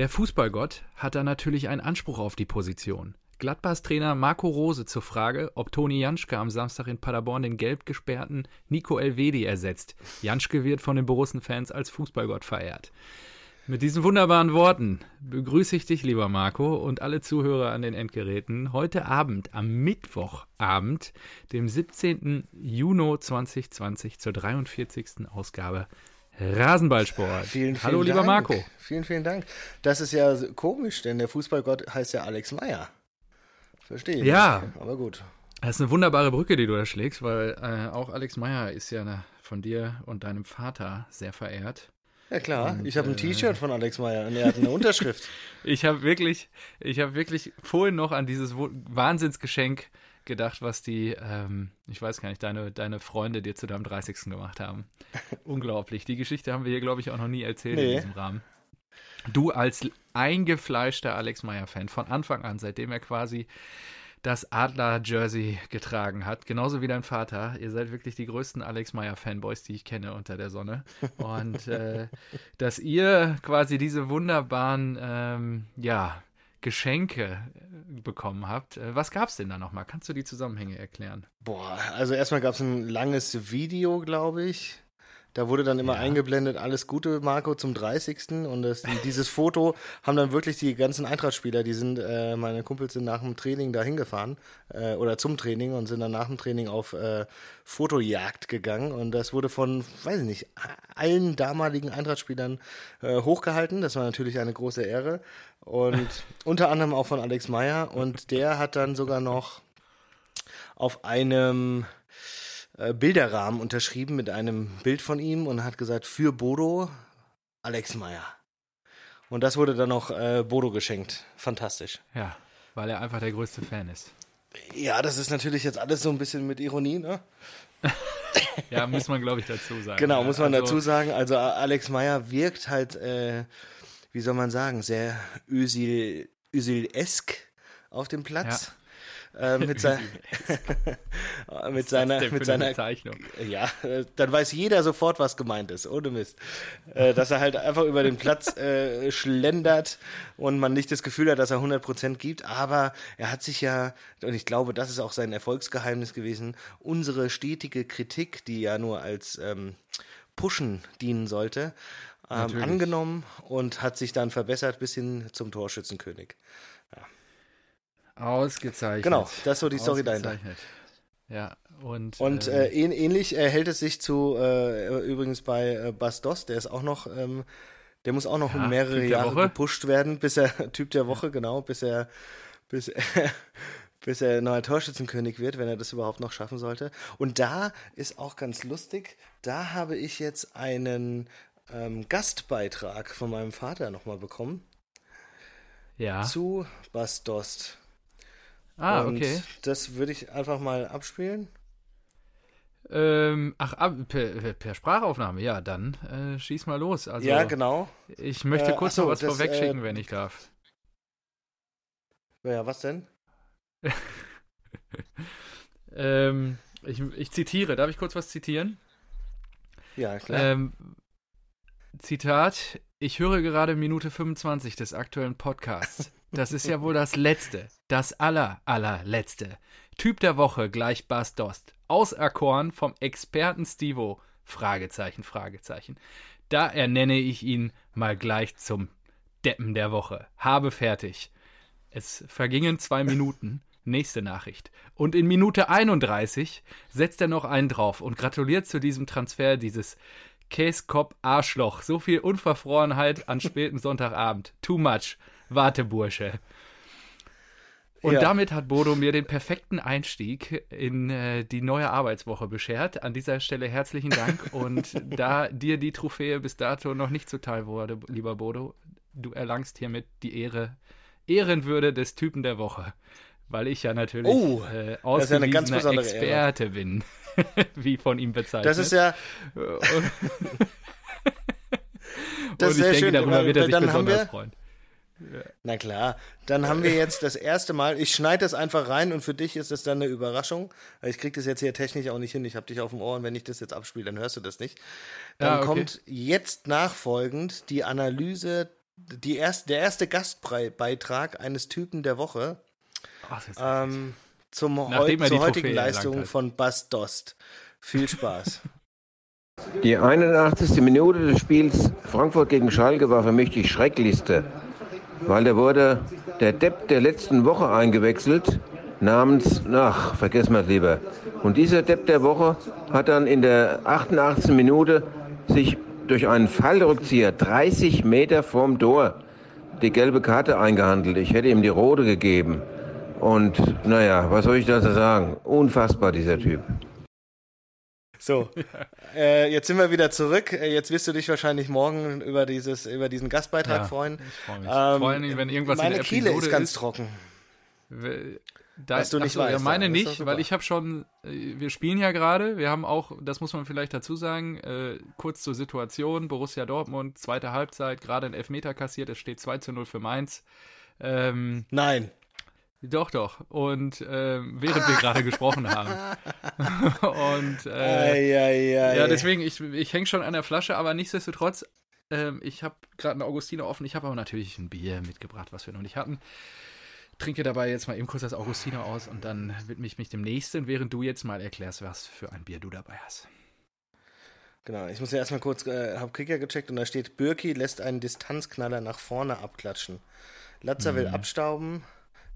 Der Fußballgott hat da natürlich einen Anspruch auf die Position. Gladbachs Trainer Marco Rose zur Frage, ob Toni Janschke am Samstag in Paderborn den gelb gesperrten Nico Elvedi ersetzt. Janschke wird von den Borussen-Fans als Fußballgott verehrt. Mit diesen wunderbaren Worten begrüße ich dich, lieber Marco, und alle Zuhörer an den Endgeräten heute Abend, am Mittwochabend, dem 17. Juni 2020 zur 43. Ausgabe Rasenballsport. Vielen, vielen Hallo, Dank. lieber Marco. Vielen, vielen Dank. Das ist ja komisch, denn der Fußballgott heißt ja Alex Meyer. Verstehe. Ja. Nicht. Aber gut. Das ist eine wunderbare Brücke, die du da schlägst, weil äh, auch Alex Meyer ist ja eine, von dir und deinem Vater sehr verehrt. Ja klar, Und, ich habe ein äh, T-Shirt von Alex Meyer und er hat eine Unterschrift. Ich habe wirklich, ich habe wirklich vorhin noch an dieses Wahnsinnsgeschenk gedacht, was die, ähm, ich weiß gar nicht, deine, deine Freunde dir zu deinem 30. gemacht haben. Unglaublich. Die Geschichte haben wir hier, glaube ich, auch noch nie erzählt Nee. in diesem Rahmen. Du als eingefleischter Alex Meyer-Fan von Anfang an, seitdem er quasi das Adler-Jersey getragen hat, genauso wie dein Vater. Ihr seid wirklich die größten Alex Meyer-Fanboys, die ich kenne unter der Sonne. Und äh, dass ihr quasi diese wunderbaren, ähm, ja, Geschenke äh, bekommen habt. Äh, Was gab's denn da nochmal? Kannst du die Zusammenhänge erklären? Boah, also erstmal gab es ein langes Video, glaube ich. Da wurde dann immer Ja. eingeblendet, alles Gute, Marco, zum 30. Und das, dieses Foto haben dann wirklich die ganzen Eintrachtspieler, die sind, äh, meine Kumpels sind nach dem Training da hingefahren, äh, oder zum Training und sind dann nach dem Training auf äh, Fotojagd gegangen. Und das wurde von, weiß ich nicht, allen damaligen Eintrachtspielern äh, hochgehalten. Das war natürlich eine große Ehre. Und unter anderem auch von Alex Meyer. Und der hat dann sogar noch auf einem äh, Bilderrahmen unterschrieben mit einem Bild von ihm und hat gesagt, für Bodo, Alex Meyer. Und das wurde dann noch äh, Bodo geschenkt. Fantastisch. Ja, weil er einfach der größte Fan ist. Ja, das ist natürlich jetzt alles so ein bisschen mit Ironie, ne? Ja, muss man, glaube ich, dazu sagen. Genau, Ja, muss man also- dazu sagen. Also Alex Meyer wirkt halt, äh, wie soll man sagen, sehr Özil, Özil-esk auf dem Platz. Äh, mit, sein, mit seiner, mit eine seiner, Bezeichnung? ja, dann weiß jeder sofort, was gemeint ist, ohne Mist. Äh, dass er halt einfach über den Platz äh, schlendert und man nicht das Gefühl hat, dass er 100% gibt, aber er hat sich ja, und ich glaube, das ist auch sein Erfolgsgeheimnis gewesen, unsere stetige Kritik, die ja nur als ähm, Pushen dienen sollte, ähm, angenommen und hat sich dann verbessert bis hin zum Torschützenkönig. Ausgezeichnet. Genau, das ist so die Story dahinter. Ja, und, Und äh, äh, ähn- ähnlich äh, hält es sich zu äh, übrigens bei äh, Bastos, der ist auch noch, ähm, der muss auch noch Ja, mehrere Jahre Woche. gepusht werden, bis er Typ der Woche, genau, bis er bis er, bis er neuer Torschützenkönig wird, wenn er das überhaupt noch schaffen sollte. Und da ist auch ganz lustig, da habe ich jetzt einen ähm, Gastbeitrag von meinem Vater nochmal bekommen ja. zu Bastos. Ah, Und okay. das würde ich einfach mal abspielen. Ähm, ach, per, per Sprachaufnahme, ja, dann äh, schieß mal los. Also, ja, genau. Ich möchte Äh, kurz ach so, noch was das, vorwegschicken, äh, wenn ich darf. Ja, was denn? Ähm, ich, ich zitiere, darf ich kurz was zitieren? Ja, klar. Ähm, Zitat, ich höre gerade Minute 25 des aktuellen Podcasts. Das ist ja wohl das letzte, das aller, allerletzte. Typ der Woche gleich Bas Dost. Auserkoren vom Experten Stivo. Fragezeichen, Fragezeichen. Da ernenne ich ihn mal gleich zum Deppen der Woche. Habe fertig. Es vergingen zwei Minuten. Nächste Nachricht. Und in Minute 31 setzt er noch einen drauf und gratuliert zu diesem Transfer dieses Käskop Arschloch. So viel Unverfrorenheit an späten Sonntagabend. Too much. Warte, Bursche. Und Ja. damit hat Bodo mir den perfekten Einstieg in äh, die neue Arbeitswoche beschert. An dieser Stelle herzlichen Dank. Und da dir die Trophäe bis dato noch nicht zuteil wurde, lieber Bodo, du erlangst hiermit die Ehre, Ehrenwürde des Typen der Woche. Weil ich ja natürlich Oh, äh, ist ja ausgewiesener besondere Ehre. Experte bin, wie von ihm bezeichnet. das ist ja, Und, das ist ich sehr denke, schön. darüber wird er sich dann besonders wir, freuen. na klar, dann haben wir jetzt das erste Mal, ich schneide das einfach rein und für dich ist das dann eine Überraschung. Ich krieg das jetzt hier technisch auch nicht hin, ich habe dich auf dem Ohr und wenn ich das jetzt abspiele, dann hörst du das nicht. Dann Ja, okay. kommt jetzt nachfolgend die Analyse die erst, der erste Gastbeitrag eines Typen der Woche Ach, das ist ähm, zum heu zur heutigen Trophäe Leistung von Bas Dost. Viel Spaß. Die 81. Minute des Spiels Frankfurt gegen Schalke war für mich die Schrecklichste, weil da wurde der Depp der letzten Woche eingewechselt, namens, ach, vergessen wir es lieber. Und dieser Depp der Woche hat dann in der 88. Minute sich durch einen Fallrückzieher 30 Meter vorm Tor die gelbe Karte eingehandelt. Ich hätte ihm die rote gegeben. Und naja, was soll ich dazu sagen? Unfassbar, dieser Typ. So, äh, jetzt sind wir wieder zurück. Äh, Jetzt wirst du dich wahrscheinlich morgen über, dieses, über diesen Gastbeitrag Ja, freuen. Ich freue mich. Ähm, Vor Dingen, wenn irgendwas meine in der Episode ist ganz trocken. Da, Was du nicht ach so, Ja, weißt, meine ja, ist doch nicht, weil ich habe schon, äh, wir spielen ja gerade, wir haben auch, das muss man vielleicht dazu sagen, äh, kurz zur Situation, Borussia Dortmund, zweite Halbzeit, gerade ein Elfmeter kassiert, es steht 2 zu 0 für Mainz. Ähm, Nein. Doch, doch. Und ähm, während wir gerade gesprochen haben. Und äh, Ei, ei, ei. ja, deswegen, ich, ich hänge schon an der Flasche, aber nichtsdestotrotz, ähm, ich habe gerade einen Augustiner offen. Ich habe aber natürlich ein Bier mitgebracht, was wir noch nicht hatten. Trinke dabei jetzt mal eben kurz das Augustiner aus und dann widme ich mich dem nächsten, während du jetzt mal erklärst, was für ein Bier du dabei hast. Genau, ich muss ja erstmal kurz, äh, hab Kicker gecheckt und da steht, Birki lässt einen Distanzknaller nach vorne abklatschen. Latzer will abstauben,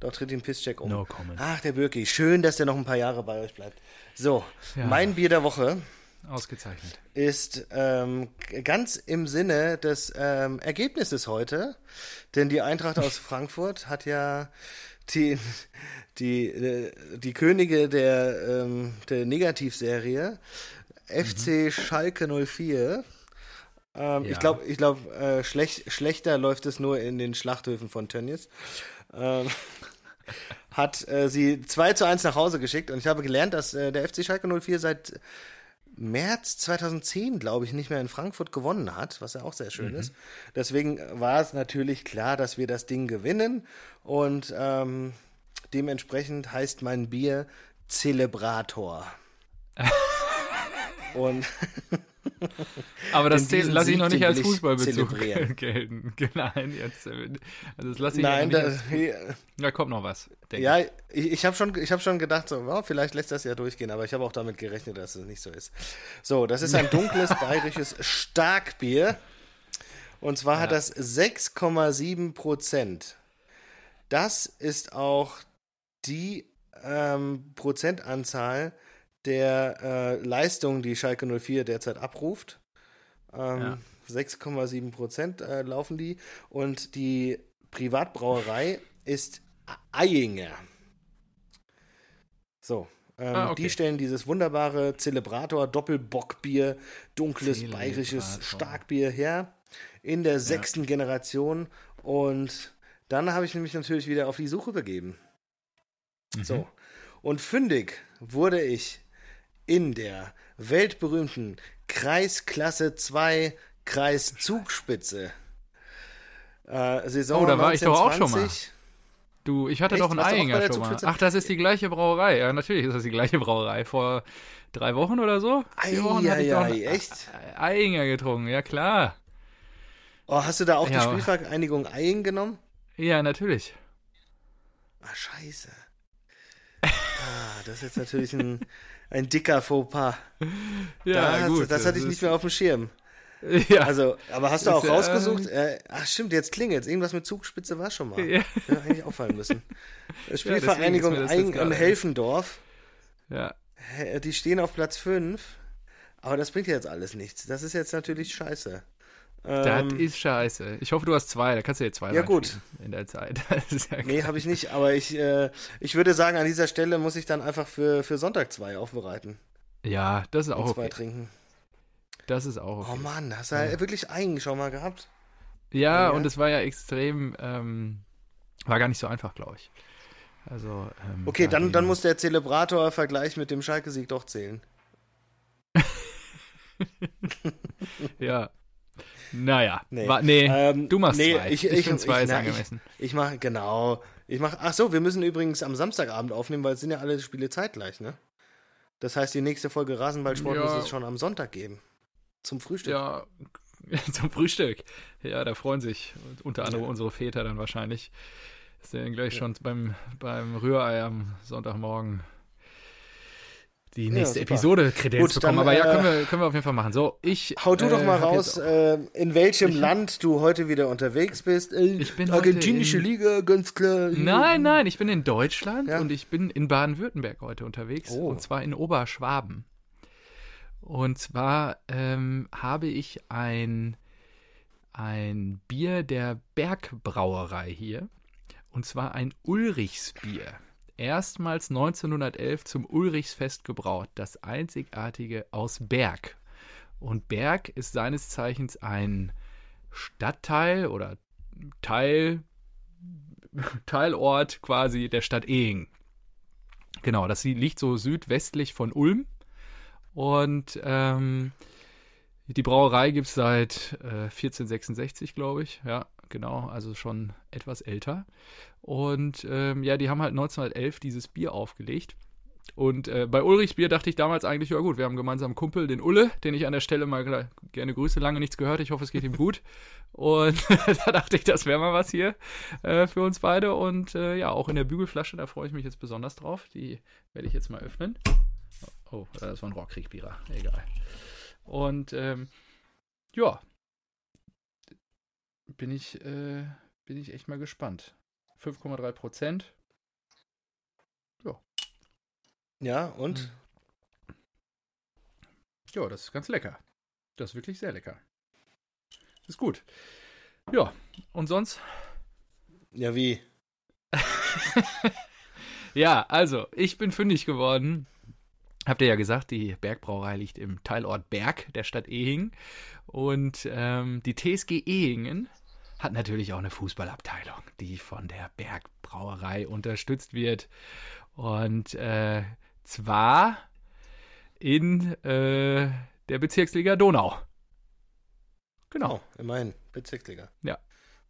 doch tritt ihn Pisscheck um. Mhm. No comment. Ach, der Birki, schön, dass der noch ein paar Jahre bei euch bleibt. So, Ja. mein Bier der Woche Ausgezeichnet. ist ähm, ganz im Sinne des ähm, Ergebnisses heute, denn die Eintracht aus Frankfurt hat ja die, die, äh, die Könige der, ähm, der Negativserie, FC Schalke 04. Ähm, Ja. Ich glaube, ich glaub, äh, schlecht, schlechter läuft es nur in den Schlachthöfen von Tönnies. Ähm, hat äh, sie 2 zu 1 nach Hause geschickt und ich habe gelernt, dass äh, der FC Schalke 04 seit März 2010, glaube ich, nicht mehr in Frankfurt gewonnen hat, was ja auch sehr schön ist. Deswegen war es natürlich klar, dass wir das Ding gewinnen und ähm, dementsprechend heißt mein Bier Celebrator. und Aber das lasse ich noch nicht als Fußballbezug gelten. Nein, jetzt, äh, also das lasse ich nein, da, da kommt noch was. denke ja, ich, ich habe schon, ich hab schon gedacht, so, ja, vielleicht lässt das ja durchgehen, aber ich habe auch damit gerechnet, dass es nicht so ist. So, das ist ein dunkles bayerisches Starkbier. Und zwar hat Ja. das 6,7 Prozent. Das ist auch die ähm, Prozentanzahl der äh, Leistung, die Schalke 04 derzeit abruft. Ähm, 6,7 Prozent äh, laufen die. Und die Privatbrauerei ist Eyinger. So. Ähm, Ah, okay. Die stellen dieses wunderbare Celebrator Doppelbockbier, dunkles Celebrator. bayerisches Starkbier her in der sechsten Generation und dann habe ich mich natürlich wieder auf die Suche begeben. Mhm. So. Und fündig wurde ich in der weltberühmten Kreisklasse 2 Kreiszugspitze. Äh, Saison Oh, da war ich doch auch schon mal. 1920. Du, ich hatte Echt? doch einen Eyinger schon mal. Ach, das ist die gleiche Brauerei. Ja, natürlich ist das die gleiche Brauerei. Vor drei Wochen oder so? Vier Wochen doch Eieiei, einen echt? Eyinger getrunken, ja klar. Oh, hast du da auch Ja, die Spielvereinigung Eying genommen? Ja, natürlich. Ah, scheiße. Ah, das ist jetzt natürlich ein, ein dicker Fauxpas. Ja, Da hast du- gut. das hatte ich ist- nicht mehr auf dem Schirm. Ja, Also, aber hast du Ist auch ja, rausgesucht? Äh, ach stimmt, jetzt klingelt Irgendwas mit Zugspitze war schon mal. Ja. Wäre eigentlich auffallen müssen. Spielvereinigung ist und gerade- Helfendorf. ja. Die stehen auf Platz 5. Aber das bringt jetzt alles nichts. Das ist jetzt natürlich scheiße. Das Ähm, ist scheiße. Ich hoffe, du hast zwei. Da kannst du jetzt zwei Ja, gut. In der Zeit. Ja nee, habe ich nicht. Aber ich, äh, ich würde sagen, an dieser Stelle muss ich dann einfach für, für Sonntag zwei aufbereiten. ja, das ist Und auch zwei okay. trinken. Das ist auch Oh okay. Mann, hast du ja. wirklich Eying schon mal gehabt? Ja, Ja. und es war ja extrem, ähm, war gar nicht so einfach, glaube ich. Also, ähm, Okay, ja, dann, dann muss der Zelebrator-Vergleich mit dem Schalke-Sieg doch zählen. Ja. Naja. Nee. Wa- nee, Ähm, du machst nee, zwei. ich- Ich, ich- finde zwei ich- na, angemessen. Ich mache, genau. Ich mache, ach so, wir müssen übrigens am Samstagabend aufnehmen, weil es sind ja alle Spiele zeitgleich, ne? Das heißt, die nächste Folge Rasenballsport Ja. muss es schon am Sonntag geben. Zum Frühstück. Ja, zum Frühstück. Ja, da freuen sich unter anderem unsere Väter dann wahrscheinlich. Ist ja gleich schon beim, beim Rührei am Sonntagmorgen die nächste super. Episode Kredenz Gut, bekommen. dann, Aber ja, äh, können wir, können wir auf jeden Fall machen. So, ich. Hau du doch äh, mal hab raus, äh, in welchem Land du heute wieder unterwegs bist. Äh, Ich bin Argentinische in- Liga, ganz klar. Nein, nein, ich bin in Deutschland Ja. und ich bin in Baden-Württemberg heute unterwegs Oh. und zwar in Oberschwaben. Und zwar ähm, habe ich ein, ein Bier der Bergbrauerei hier und zwar ein Ulrichsbier. Erstmals 1911 zum Ulrichsfest gebraut, das einzigartige aus Berg. Und Berg ist seines Zeichens ein Stadtteil oder Teil Teilort quasi der Stadt Ehing. Genau, das liegt so südwestlich von Ulm. Und ähm, die Brauerei gibt es seit äh, 1466, glaube ich. Ja, genau, also schon etwas älter. Und ähm, ja, die haben halt 1911 dieses Bier aufgelegt. Und äh, bei Ulrichs Bier dachte ich damals eigentlich, ja gut, wir haben einen gemeinsamen Kumpel, den Ulle, den ich an der Stelle mal gerne grüße, lange nichts gehört, ich hoffe, es geht ihm gut. Und da dachte ich, das wäre mal was hier äh, für uns beide. Und äh, ja, auch in der Bügelflasche, da freue ich mich jetzt besonders drauf. Die werde ich jetzt mal öffnen. Oh, äh, das war ein Rohrkriegbierer, egal. Und ähm, ja, bin ich, äh, bin ich echt mal gespannt. 5,3 Prozent. Ja, und? Ja, das ist ganz lecker. Das ist wirklich sehr lecker. Ist gut. Ja, und sonst? Ja, wie? Ja, also, ich bin fündig geworden. Habt ihr ja gesagt, die Bergbrauerei liegt im Teilort Berg der Stadt Ehingen. Und ähm, die TSG Ehingen hat natürlich auch eine Fußballabteilung, die von der Bergbrauerei unterstützt wird. Und äh, zwar in äh, der Bezirksliga Donau. Genau, Oh, immerhin. Bezirksliga. Ja.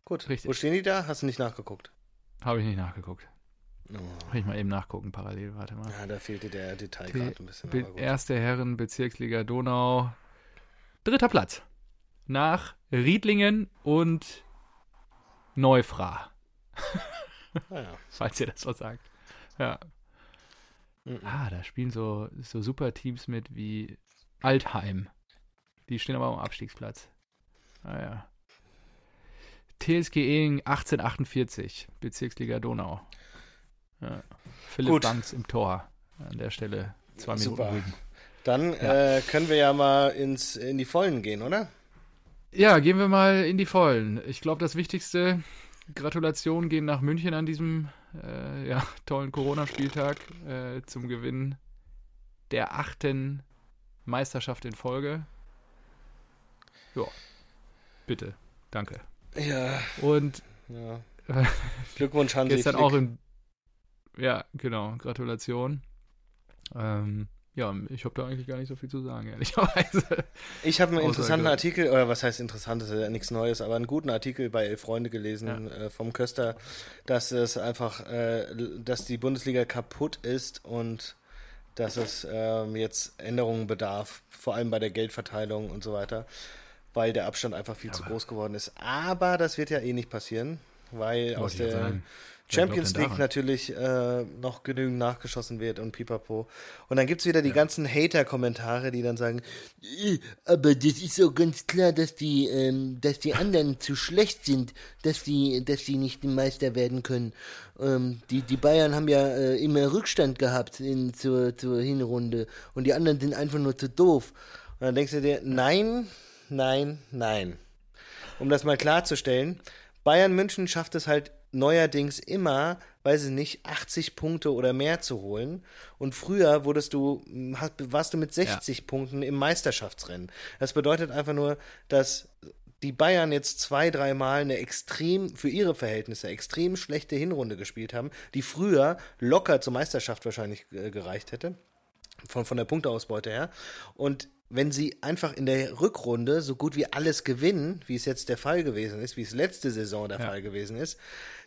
Gut. Richtig. Wo stehen die da? Hast du nicht nachgeguckt? habe ich nicht nachgeguckt. Oh. Kann ich mal eben nachgucken, parallel, warte mal. Ja, da fehlte der Detailgrad ein bisschen. Be erste Herren Bezirksliga Donau. Dritter Platz. Nach Riedlingen und Neufra, Ah, ja. falls ihr das was sagt. Ja. Mhm. Ah, da spielen so, so super Teams mit wie Altheim. Die stehen aber am Abstiegsplatz. Ah ja. TSG Ehing 1848, Bezirksliga Donau. Ja. Philipp Gut. Banks im Tor. An der Stelle zwei Minuten Super. Rügen. Dann Ja. äh, können wir ja mal ins, in die Vollen gehen, oder? Ja, gehen wir mal in die Vollen. Ich glaube, das Wichtigste, Gratulationen gehen nach München an diesem äh, ja, tollen Corona-Spieltag äh, zum Gewinn der achten Meisterschaft in Folge. Ja, bitte, danke. Ja. Und ja. Glückwunsch, Hansi. gestern Flick. auch im. Ja, genau, Gratulation. Ähm, ja, ich habe da eigentlich gar nicht so viel zu sagen, ehrlicherweise. Ich habe einen Außer interessanten. Artikel, oder was heißt interessant, das ist ja nichts Neues, aber einen guten Artikel bei Elf Freunde gelesen äh, vom Köster, dass es einfach, äh, dass die Bundesliga kaputt ist und dass es ähm, jetzt Änderungen bedarf, vor allem bei der Geldverteilung und so weiter, weil der Abstand einfach viel zu groß geworden ist. Aber das wird ja eh nicht passieren, weil aus Wollte ja der Champions League daran? natürlich äh, noch genügend nachgeschossen wird und pipapo. Und dann gibt's wieder die ganzen Hater-Kommentare, die dann sagen, "Äh, aber das ist so ganz klar, dass die, ähm, dass die anderen zu schlecht sind, dass die, dass die nicht Meister werden können. Ähm, die, die Bayern haben ja äh, immer Rückstand gehabt in, zur, zur Hinrunde und die anderen sind einfach nur zu doof. Und dann denkst du dir, nein, nein, nein. Um das mal klarzustellen, Bayern München schafft es halt neuerdings immer, weiß ich nicht, 80 Punkte oder mehr zu holen. Und früher wurdest du, warst du mit 60 Punkten im Meisterschaftsrennen. Das bedeutet einfach nur, dass die Bayern jetzt zwei, dreimal eine extrem, für ihre Verhältnisse, extrem schlechte Hinrunde gespielt haben, die früher locker zur Meisterschaft wahrscheinlich äh, gereicht hätte von, von der Punkteausbeute her. Und wenn sie einfach in der Rückrunde so gut wie alles gewinnen, wie es jetzt der Fall gewesen ist, wie es letzte Saison der Ja. Fall gewesen ist,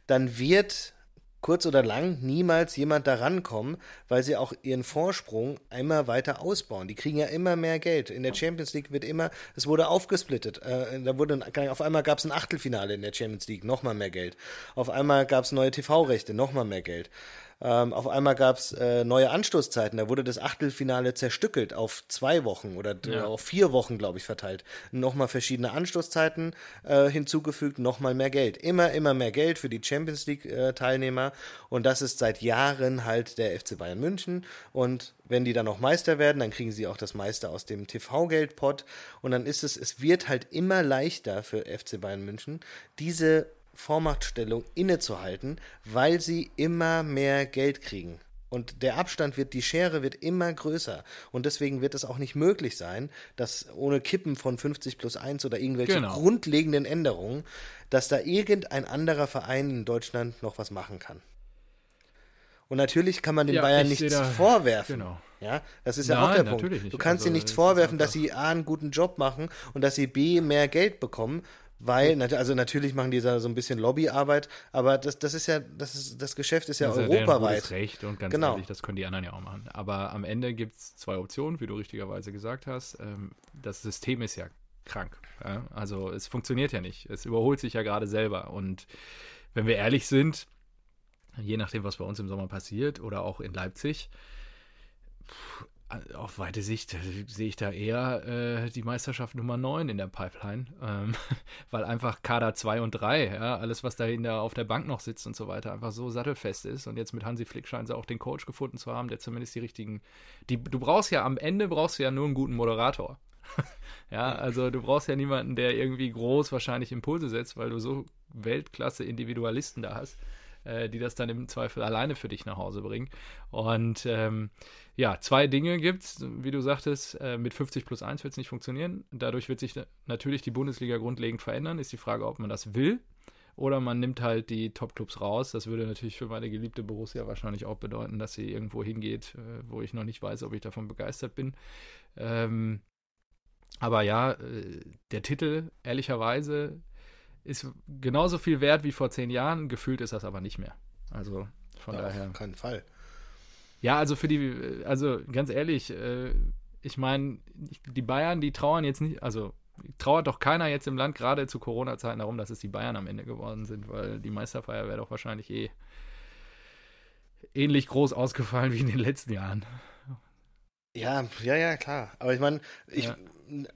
dann wird kurz oder lang niemals jemand da rankommen, weil sie auch ihren Vorsprung immer weiter ausbauen. Die kriegen ja immer mehr Geld. In der Champions League wird immer, es wurde aufgesplittet. Äh, da wurde, auf einmal gab es ein Achtelfinale in der Champions League, nochmal mehr Geld. Auf einmal gab es neue TV-Rechte, nochmal mehr Geld. Ähm, auf einmal gab es äh, neue Anstoßzeiten. Da wurde das Achtelfinale zerstückelt auf zwei Wochen oder ja. auf vier Wochen, glaube ich, verteilt. Nochmal verschiedene Anstoßzeiten äh, hinzugefügt, nochmal mehr Geld. Immer, immer mehr Geld für die Champions League-Teilnehmer. Äh, und das ist seit Jahren halt der FC Bayern München. Und wenn die dann noch Meister werden, dann kriegen sie auch das Meister aus dem TV-Geldpot. Und dann ist es, es wird halt immer leichter für FC Bayern München, diese Vormachtstellung innezuhalten, weil sie immer mehr Geld kriegen. Und der Abstand wird, die Schere wird immer größer. Und deswegen wird es auch nicht möglich sein, dass ohne Kippen von 50 plus 1 oder irgendwelche genau. grundlegenden Änderungen, dass da irgendein anderer Verein in Deutschland noch was machen kann. Und natürlich kann man den ja, Bayern nichts da, vorwerfen. Genau. Ja, das ist Nein, ja auch der Punkt. Du kannst also, ihnen nichts vorwerfen, dass sie A einen guten Job machen und dass sie B mehr Geld bekommen, weil, also natürlich machen die da so ein bisschen Lobbyarbeit, aber das, das ist ja, das, ist, das Geschäft ist ja das ist europaweit. Ja Recht und ganz genau. ehrlich, das können die anderen ja auch machen. Aber am Ende gibt es zwei Optionen, wie du richtigerweise gesagt hast. Ähm, das System ist ja krank. Also es funktioniert ja nicht. Es überholt sich ja gerade selber. Und wenn wir ehrlich sind, je nachdem, was bei uns im Sommer passiert oder auch in Leipzig, auf weite Sicht äh, sehe ich da eher äh, die Meisterschaft Nummer 9 in der Pipeline, ähm, weil einfach Kader 2 und 3, ja, alles, was dahinter auf der Bank noch sitzt und so weiter, einfach so sattelfest ist. Und jetzt mit Hansi Flick scheinen sie auch den Coach gefunden zu haben, der zumindest die richtigen. Die, du brauchst ja am Ende brauchst du ja nur einen guten Moderator. ja, also du brauchst ja niemanden, der irgendwie groß wahrscheinlich Impulse setzt, weil du so Weltklasse Individualisten da hast äh, die das dann im Zweifel alleine für dich nach Hause bringen. Und ähm, ja, zwei Dinge gibt es, wie du sagtest, äh, mit 50 plus 1 wird es nicht funktionieren. Dadurch wird sich natürlich die Bundesliga grundlegend verändern. Ist die Frage, ob man das will oder man nimmt halt die Top-Clubs raus. Das würde natürlich für meine geliebte Borussia wahrscheinlich auch bedeuten, dass sie irgendwo hingeht, äh, wo ich noch nicht weiß, ob ich davon begeistert bin. Ähm, aber ja, äh, der Titel, ehrlicherweise, ist genauso viel wert wie vor zehn Jahren. Gefühlt ist das aber nicht mehr. Also von ja, daher. Auf keinen Fall. Ja, also für die, also ganz ehrlich, äh, ich meine, die Bayern, die trauern jetzt nicht, also trauert doch keiner jetzt im Land gerade zu Corona-Zeiten darum, dass es die Bayern am Ende geworden sind, weil die Meisterfeier wäre doch wahrscheinlich eh ähnlich groß ausgefallen wie in den letzten Jahren. Ja, ja, ja, klar. Aber ich meine, ich, ja.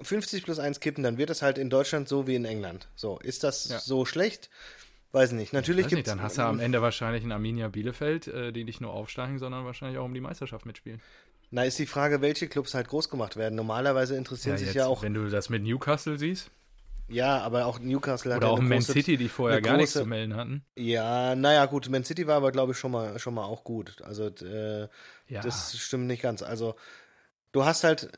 50 plus 1 kippen, dann wird das halt in Deutschland so wie in England. So, ist das ja. so schlecht? Weiß nicht. Natürlich gibt. Dann hast du am Ende wahrscheinlich ein Arminia Bielefeld, äh, die nicht nur aufsteigen, sondern wahrscheinlich auch um die Meisterschaft mitspielen. Na, ist die Frage, welche Clubs halt groß gemacht werden. Normalerweise interessieren ja, sich jetzt, ja auch. Wenn du das mit Newcastle siehst. Ja, aber auch Newcastle hat Oder ja auch Man große, City, die vorher gar große, nichts zu melden hatten. Ja, naja, gut, Man City war aber, glaube ich, schon mal, schon mal auch gut. Also, äh, ja. das stimmt nicht ganz. Also, Du hast halt,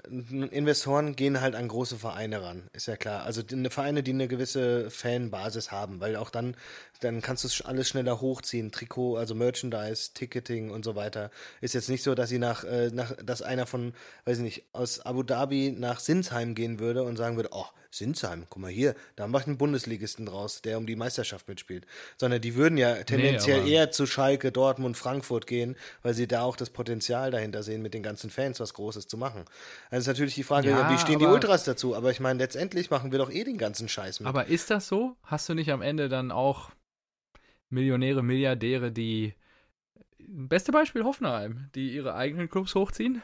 Investoren gehen halt an große Vereine ran, ist ja klar. Also die, Vereine, die eine gewisse Fanbasis haben, weil auch dann, dann kannst du alles schneller hochziehen. Trikot, also Merchandise, Ticketing und so weiter. Ist jetzt nicht so, dass sie nach, äh, nach, dass einer von, weiß ich nicht, aus Abu Dhabi nach Sinsheim gehen würde und sagen würde, oh, Sinsheim, guck mal hier, da macht ein Bundesligisten draus, der um die Meisterschaft mitspielt. Sondern die würden ja tendenziell nee, eher zu Schalke, Dortmund, Frankfurt gehen, weil sie da auch das Potenzial dahinter sehen, mit den ganzen Fans was Großes zu machen. Also ist natürlich die Frage, ja, wie stehen die Ultras dazu? Aber ich meine, letztendlich machen wir doch eh den ganzen Scheiß mit. Aber ist das so? Hast du nicht am Ende dann auch Millionäre, Milliardäre, die Beste Beispiel Hoffenheim, die ihre eigenen Clubs hochziehen?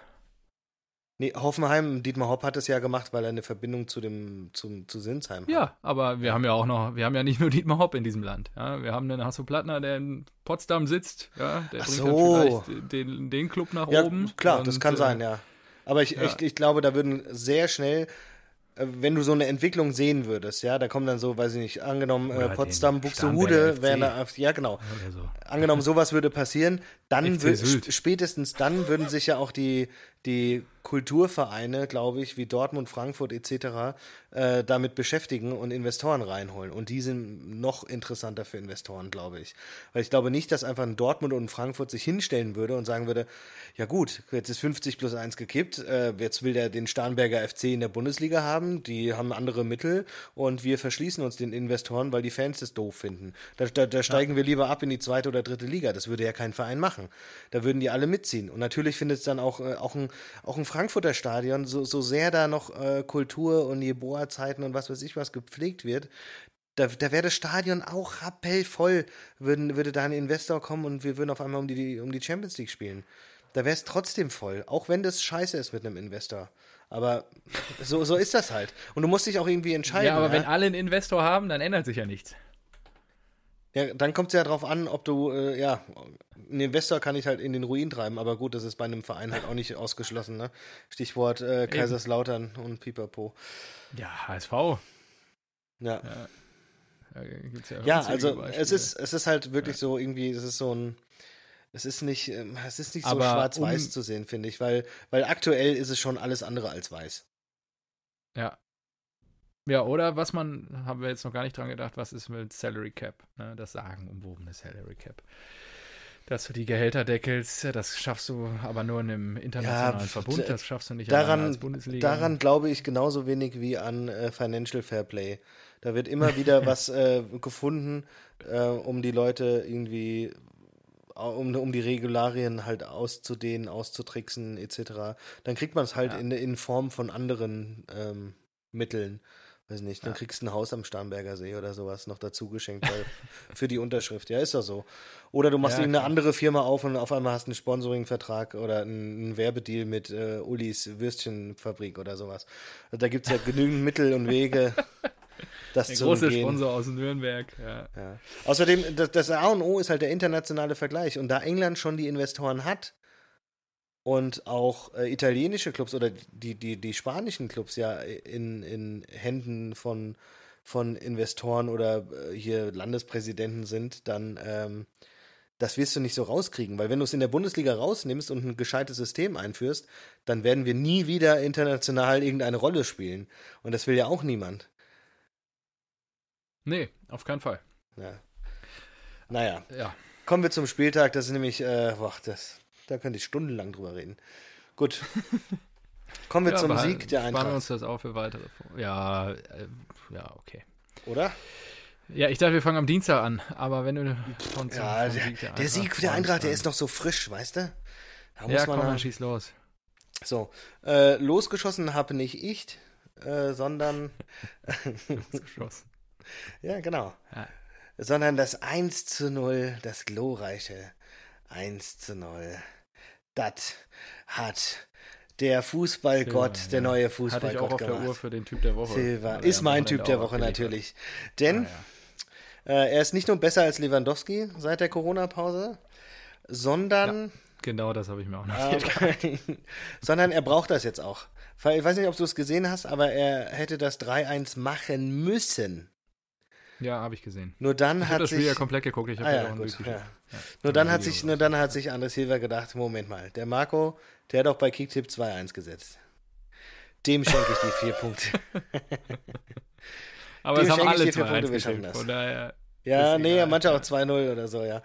Nee, Hoffenheim, Dietmar Hopp hat es ja gemacht, weil er eine Verbindung zu dem, zum, zu Sinsheim hat. Ja, aber wir haben ja auch noch, wir haben ja nicht nur Dietmar Hopp in diesem Land. Ja, wir haben den Hasso Plattner, der in Potsdam sitzt, ja, der Ach bringt so. vielleicht den, den Club nach ja, oben. Klar, und, das kann äh, sein, ja. Aber ich, ja. ich, ich glaube, da würden sehr schnell äh, wenn du so eine Entwicklung sehen würdest, ja, da kommen dann so, weiß ich nicht, angenommen äh, Potsdam, Buxtehude, da, ja genau, so. angenommen sowas würde passieren, dann würde spätestens dann würden sich ja auch die die Kulturvereine, glaube ich, wie Dortmund, Frankfurt etc. Äh, damit beschäftigen und Investoren reinholen. Und die sind noch interessanter für Investoren, glaube ich. Weil ich glaube nicht, dass einfach ein Dortmund und ein Frankfurt sich hinstellen würde und sagen würde, ja gut, jetzt ist 50 plus 1 gekippt, äh, jetzt will der den Starnberger FC in der Bundesliga haben, die haben andere Mittel und wir verschließen uns den Investoren, weil die Fans das doof finden. Da, da, da steigen ja. wir lieber ab in die zweite oder dritte Liga. Das würde ja kein Verein machen. Da würden die alle mitziehen. Und natürlich findet es dann auch, äh, auch ein, auch ein Frankfurter Stadion, so, so sehr da noch äh, Kultur und Jeboa-Zeiten und was weiß ich was gepflegt wird, da, da wäre das Stadion auch rappellvoll, würden, würde da ein Investor kommen und wir würden auf einmal um die, um die Champions League spielen. Da wäre es trotzdem voll, auch wenn das scheiße ist mit einem Investor. Aber so, so ist das halt. Und du musst dich auch irgendwie entscheiden. Ja, aber ja? wenn alle einen Investor haben, dann ändert sich ja nichts. Ja, dann kommt es ja darauf an, ob du, äh, ja, ein Investor kann ich halt in den Ruin treiben, aber gut, das ist bei einem Verein halt auch nicht ausgeschlossen, ne? Stichwort äh, Kaiserslautern und Pipapo. Ja, HSV. Ja. Ja, ja, ja also es ist, es ist halt wirklich so irgendwie, es ist so ein, es ist nicht, ähm, es ist nicht so schwarz-weiß um, zu sehen, finde ich, weil, weil aktuell ist es schon alles andere als weiß. Ja, ja, oder was man, haben wir jetzt noch gar nicht dran gedacht, was ist mit Salary Cap? Ne? Das sagen umwobene Salary Cap. Dass du die Gehälter deckelst, das schaffst du aber nur in einem internationalen ja, Verbund, das schaffst du nicht daran, als Bundesliga. Daran glaube ich genauso wenig wie an äh, Financial Fair Play. Da wird immer wieder was äh, gefunden, äh, um die Leute irgendwie um, um die Regularien halt auszudehnen, auszutricksen, etc. Dann kriegt man es halt ja. in, in Form von anderen ähm, Mitteln. Weiß nicht, dann ja. kriegst du ein Haus am Starnberger See oder sowas noch dazu geschenkt für die Unterschrift. Ja, ist doch so. Oder du machst ja, irgendeine andere Firma auf und auf einmal hast du einen Sponsoring-Vertrag oder einen, einen Werbedeal mit äh, Ulis Würstchenfabrik oder sowas. Also da gibt es ja genügend Mittel und Wege, das der zu große umgehen. Sponsor aus Nürnberg. Ja. ja. Außerdem, das, das A und O ist halt der internationale Vergleich. Und da England schon die Investoren hat, und auch äh, italienische Clubs oder die, die, die spanischen Clubs ja in, in Händen von, von Investoren oder äh, hier Landespräsidenten sind, dann ähm, das wirst du nicht so rauskriegen, weil wenn du es in der Bundesliga rausnimmst und ein gescheites System einführst, dann werden wir nie wieder international irgendeine Rolle spielen. Und das will ja auch niemand. Nee, auf keinen Fall. Ja. Naja. Ja. Kommen wir zum Spieltag. Das ist nämlich, äh, boah, das, da könnte ich stundenlang drüber reden. Gut. Kommen wir ja, zum Sieg der Eintracht. Sparen wir uns das auf für weitere. Ja, äh, ja, okay. Oder? Ja, ich dachte, wir fangen am Dienstag an, aber wenn du von zum, ja, der, Sieg der, der Sieg der Eintracht, der ist noch so frisch, weißt du? Da ja, komm, dann schieß los. So, äh, losgeschossen habe nicht ich, äh, sondern losgeschossen. ja, genau. Ja. Sondern das 1 zu 0, das glorreiche 1 zu 0 das hat der Fußballgott, Silva, der neue Fußballgott Hatte ich auch auf gemacht. der Uhr für den Typ der Woche. Silva ist mein Typ der Woche natürlich. Denn ah, ja. äh, er ist nicht nur besser als Lewandowski seit der Corona-Pause, sondern... Ja, genau das habe ich mir auch notiert. Äh, sondern er braucht das jetzt auch. Ich weiß nicht, ob du es gesehen hast, aber er hätte das 3-1 machen müssen. Ja, habe ich gesehen. Nur dann ich hat das sich Spiel ja komplett geguckt. Ich habe ah, ja, ja, gut, ja. ja. Nur dann hat sich, nur dann hat sich André Silva gedacht, Moment mal, der Marco, der hat auch bei Kicktip 2-1 gesetzt. Dem schenke ich die vier Punkte. Aber Dem es haben alle vier Punkte, wir schaffen das. Von daher ja, nee, egal. manche auch 2-0 oder so, ja.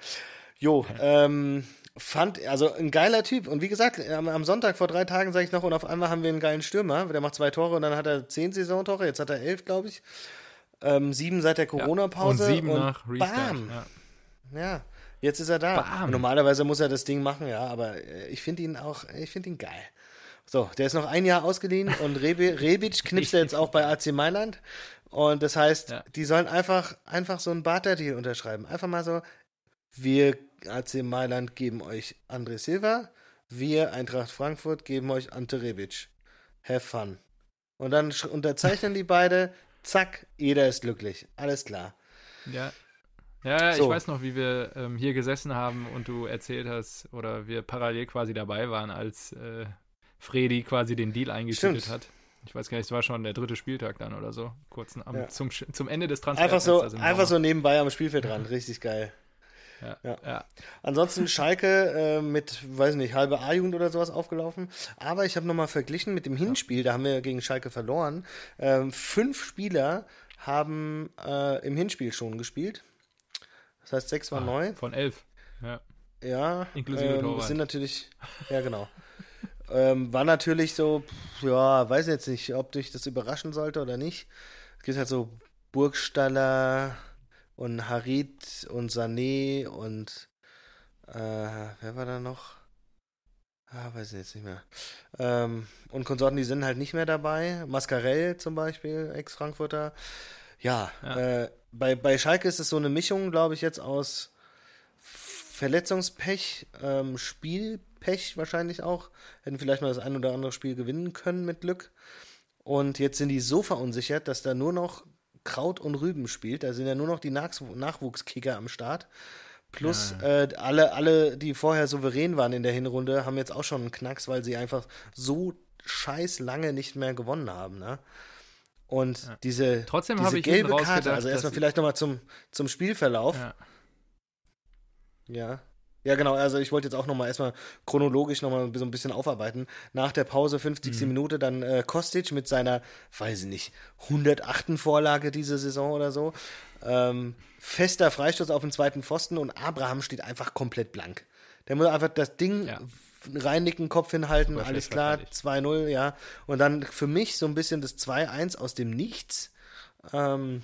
Jo, ähm, fand, also ein geiler Typ. Und wie gesagt, am, am Sonntag vor drei Tagen sage ich noch, und auf einmal haben wir einen geilen Stürmer, der macht zwei Tore und dann hat er zehn Saisontore, jetzt hat er elf, glaube ich. Ähm, sieben seit der Corona-Pause. Ja, und sieben und nach Restart. Bam. Ja. ja. jetzt ist er da. Normalerweise muss er das Ding machen, ja, aber äh, ich finde ihn auch, ich finde ihn geil. So, der ist noch ein Jahr ausgeliehen und Rebe, Rebic knipst er jetzt auch bei AC Mailand. Und das heißt, ja. die sollen einfach, einfach so einen Barter-Deal unterschreiben. Einfach mal so, wir AC Mailand geben euch André Silva, wir Eintracht Frankfurt geben euch Ante Rebic. Have fun. Und dann unterzeichnen die beide, zack, jeder ist glücklich. Alles klar. Ja. Ja, so. ich weiß noch, wie wir ähm, hier gesessen haben und du erzählt hast, oder wir parallel quasi dabei waren, als äh, Fredi quasi den Deal eingetütet hat. Ich weiß gar nicht, es war schon der dritte Spieltag dann oder so, kurz am, ja. zum, zum Ende des Transfers. Einfach so, einfach so nebenbei am Spielfeld dran, richtig geil. Ja. Ja. ja. Ansonsten Schalke äh, mit, weiß nicht, halbe A-Jugend oder sowas aufgelaufen. Aber ich habe nochmal verglichen mit dem Hinspiel, da haben wir gegen Schalke verloren. Ähm, fünf Spieler haben äh, im Hinspiel schon gespielt. Das heißt, sechs waren neu. Von elf. Ja. Ja, Inklusive ähm, sind natürlich, ja genau. ähm, war natürlich so, ja, weiß jetzt nicht, ob dich das überraschen sollte oder nicht. Es gibt halt so Burgstaller und Harit und Sané und äh, wer war da noch? Ah, weiß ich jetzt nicht mehr. Ähm, und Konsorten, die sind halt nicht mehr dabei. Mascarell zum Beispiel, Ex-Frankfurter. Ja, Ja. Äh, bei, bei Schalke ist es so eine Mischung, glaube ich, jetzt aus Verletzungspech, ähm, Spielpech wahrscheinlich auch. Hätten vielleicht mal das ein oder andere Spiel gewinnen können mit Glück. Und jetzt sind die so verunsichert, dass da nur noch Kraut und Rüben spielt. Da sind ja nur noch die Nachs Nachwuchskicker am Start. Plus äh, alle, alle, die vorher souverän waren in der Hinrunde, haben jetzt auch schon einen Knacks, weil sie einfach so scheiß lange nicht mehr gewonnen haben. Ne? Und diese, Trotzdem diese habe ich hinten gelbe Karte, also erstmal vielleicht nochmal zum, zum Spielverlauf. Ja. Ja. Ja, genau. Also ich wollte jetzt auch nochmal erstmal chronologisch nochmal so ein bisschen aufarbeiten. Nach der Pause, 50. Mhm. Minute, dann äh, Kostic mit seiner, weiß ich nicht, 108. Vorlage diese Saison oder so. Ähm, fester Freistoß auf den zweiten Pfosten und Abraham steht einfach komplett blank. Der muss einfach das Ding Ja. reinnicken, Kopf hinhalten, Super alles klar, verteidigt. 2-0, ja. Und dann für mich so ein bisschen das 2-1 aus dem Nichts. Ähm,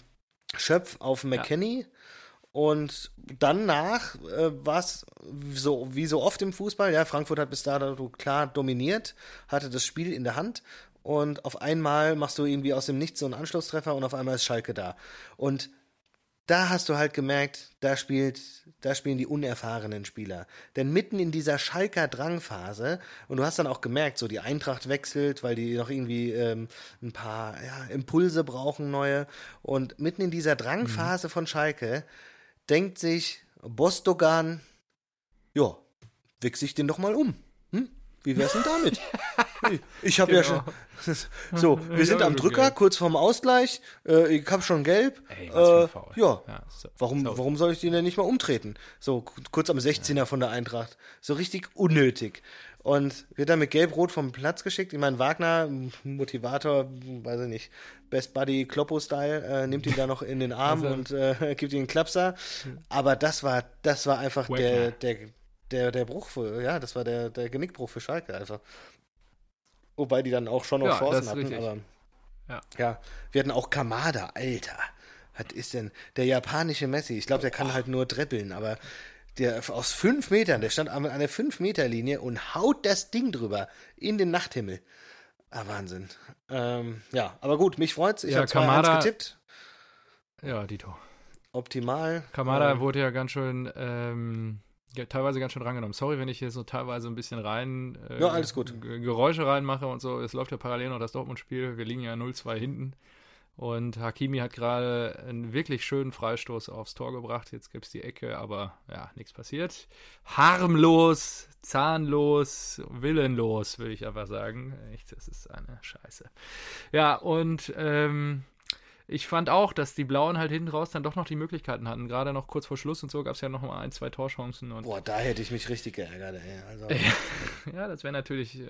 Schöpf auf McKenny. Und danach äh, war es so, wie so oft im Fußball, ja, Frankfurt hat bis dato klar dominiert, hatte das Spiel in der Hand und auf einmal machst du irgendwie aus dem Nichts so einen Anschlusstreffer und auf einmal ist Schalke da. Und da hast du halt gemerkt, da spielt, da spielen die unerfahrenen Spieler. Denn mitten in dieser Schalker Drangphase, und du hast dann auch gemerkt, so die Eintracht wechselt, weil die noch irgendwie ähm, ein paar ja, Impulse brauchen, neue. Und mitten in dieser Drangphase von Schalke denkt sich Bostogan, ja, wechsel ich den doch mal um. Hm? Wie wär's denn damit? Ich habe ja Genau. schon. So, wir sind am Drücker, kurz vorm Ausgleich. Äh, ich habe schon gelb. Ey, äh. Ja, Ja, warum, warum soll ich den denn nicht mal umtreten? So, kurz am 16er von der Eintracht. So richtig unnötig. Und wird dann mit Gelb-Rot vom Platz geschickt. Ich meine, Wagner, Motivator, weiß ich nicht, Best Buddy Kloppo-Style, äh, nimmt ihn da noch in den Arm Also- und äh, gibt ihm einen Klapser. Aber das war, das war einfach der, der, der, der Bruch für, ja, das war der, der Genickbruch für Schalke einfach. Wobei die dann auch schon noch Ja, Chancen hatten, richtig. aber. Ja. Ja, wir hatten auch Kamada, Alter. Was ist denn der japanische Messi? Ich glaube, der kann halt nur treppeln, aber der aus fünf Metern, der stand an einer fünf Meter Linie und haut das Ding drüber in den Nachthimmel. Ah, Wahnsinn. Ähm, ja, aber gut, mich freut's. Ich Ja, habe 2 Kamada- getippt. Ja, Dito. Optimal. Kamada Ähm, wurde ja ganz schön, ähm, ja, teilweise ganz schön rangenommen. Sorry, wenn ich hier so teilweise ein bisschen rein äh, Ja, alles gut. Geräusche reinmache und so. Es läuft ja parallel noch das Dortmund-Spiel. Wir liegen ja 0-2 hinten. Und Hakimi hat gerade einen wirklich schönen Freistoß aufs Tor gebracht. Jetzt gibt es die Ecke, aber ja, nichts passiert. Harmlos, zahnlos, willenlos, will ich einfach sagen. Echt, das ist eine Scheiße. Ja, und ähm, ich fand auch, dass die Blauen halt hinten raus dann doch noch die Möglichkeiten hatten. Gerade noch kurz vor Schluss und so gab es ja noch mal ein, zwei Torchancen. Und Boah, da hätte ich mich richtig geärgert, ey. Also, ja, das wäre natürlich äh,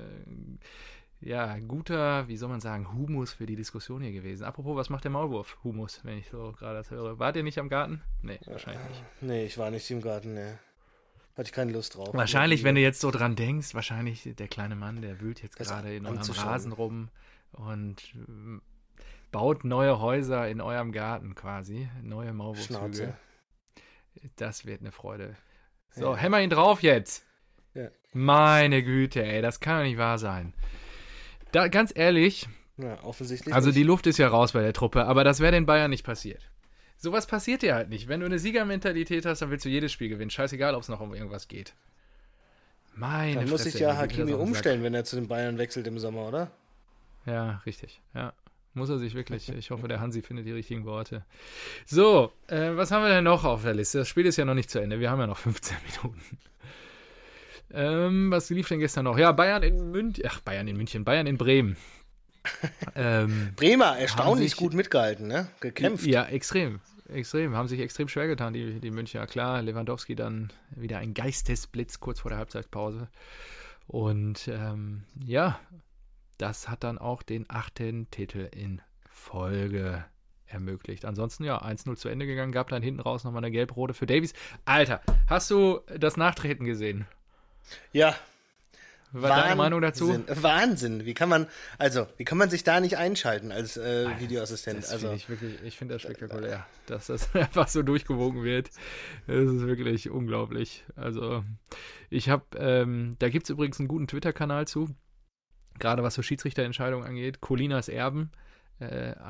ja guter, wie soll man sagen, Humus für die Diskussion hier gewesen. Apropos, was macht der Maulwurf? Humus, wenn ich so gerade das höre. Wart ihr nicht am Garten? Nee, wahrscheinlich nicht. nee, ich war nicht im Garten, ne. Hatte ich keine Lust drauf. Wahrscheinlich, wenn du jetzt so dran denkst, wahrscheinlich der kleine Mann, der wühlt jetzt Das gerade in eurem. Rasen rum und ähm, baut neue Häuser in eurem Garten quasi. Neue Maulwurfshügel. Das wird eine Freude. So, Ja. hämmer ihn drauf jetzt. Ja. Meine Güte, ey, das kann doch nicht wahr sein. Da, ganz ehrlich, Ja, offensichtlich. also nicht. die Luft ist ja raus bei der Truppe, aber das wäre den Bayern nicht passiert. Sowas passiert dir halt nicht. Wenn du eine Siegermentalität hast, dann willst du jedes Spiel gewinnen. Scheißegal, ob es noch um irgendwas geht. Meine Dann muss sich ja Hakimi umstellen, wenn er zu den Bayern wechselt im Sommer, oder? Ja, richtig. Ja. Muss er sich wirklich. Ich hoffe, der Hansi findet die richtigen Worte. So, äh, was haben wir denn noch auf der Liste? Das Spiel ist ja noch nicht zu Ende. Wir haben ja noch 15 Minuten. Ähm, was lief denn gestern noch? Ja, Bayern in München. Ach, Bayern in München. Bayern in Bremen. ähm, Bremer, erstaunlich sich- gut mitgehalten, ne? Gekämpft. ja, extrem. extrem, haben sich extrem schwer getan, die, die Münchner. Klar, Lewandowski dann wieder ein Geistesblitz kurz vor der Halbzeitpause. Und ähm, ja, das hat dann auch den achten Titel in Folge ermöglicht. Ansonsten ja, 1-0 zu Ende gegangen, gab dann hinten raus nochmal eine gelb-rote für Davies. Alter, hast du das Nachtreten gesehen? Ja. Was war deine Meinung dazu? Wahnsinn. Wie kann man, also, wie kann man sich da nicht einschalten als äh, Videoassistent? Das also, find ich wirklich, ich finde das spektakulär, dass das einfach so durchgewogen wird. Das ist wirklich unglaublich. Also, ich habe, ähm, da gibt es übrigens einen guten Twitter-Kanal zu, gerade was so Schiedsrichterentscheidungen angeht. Colinas Erben äh,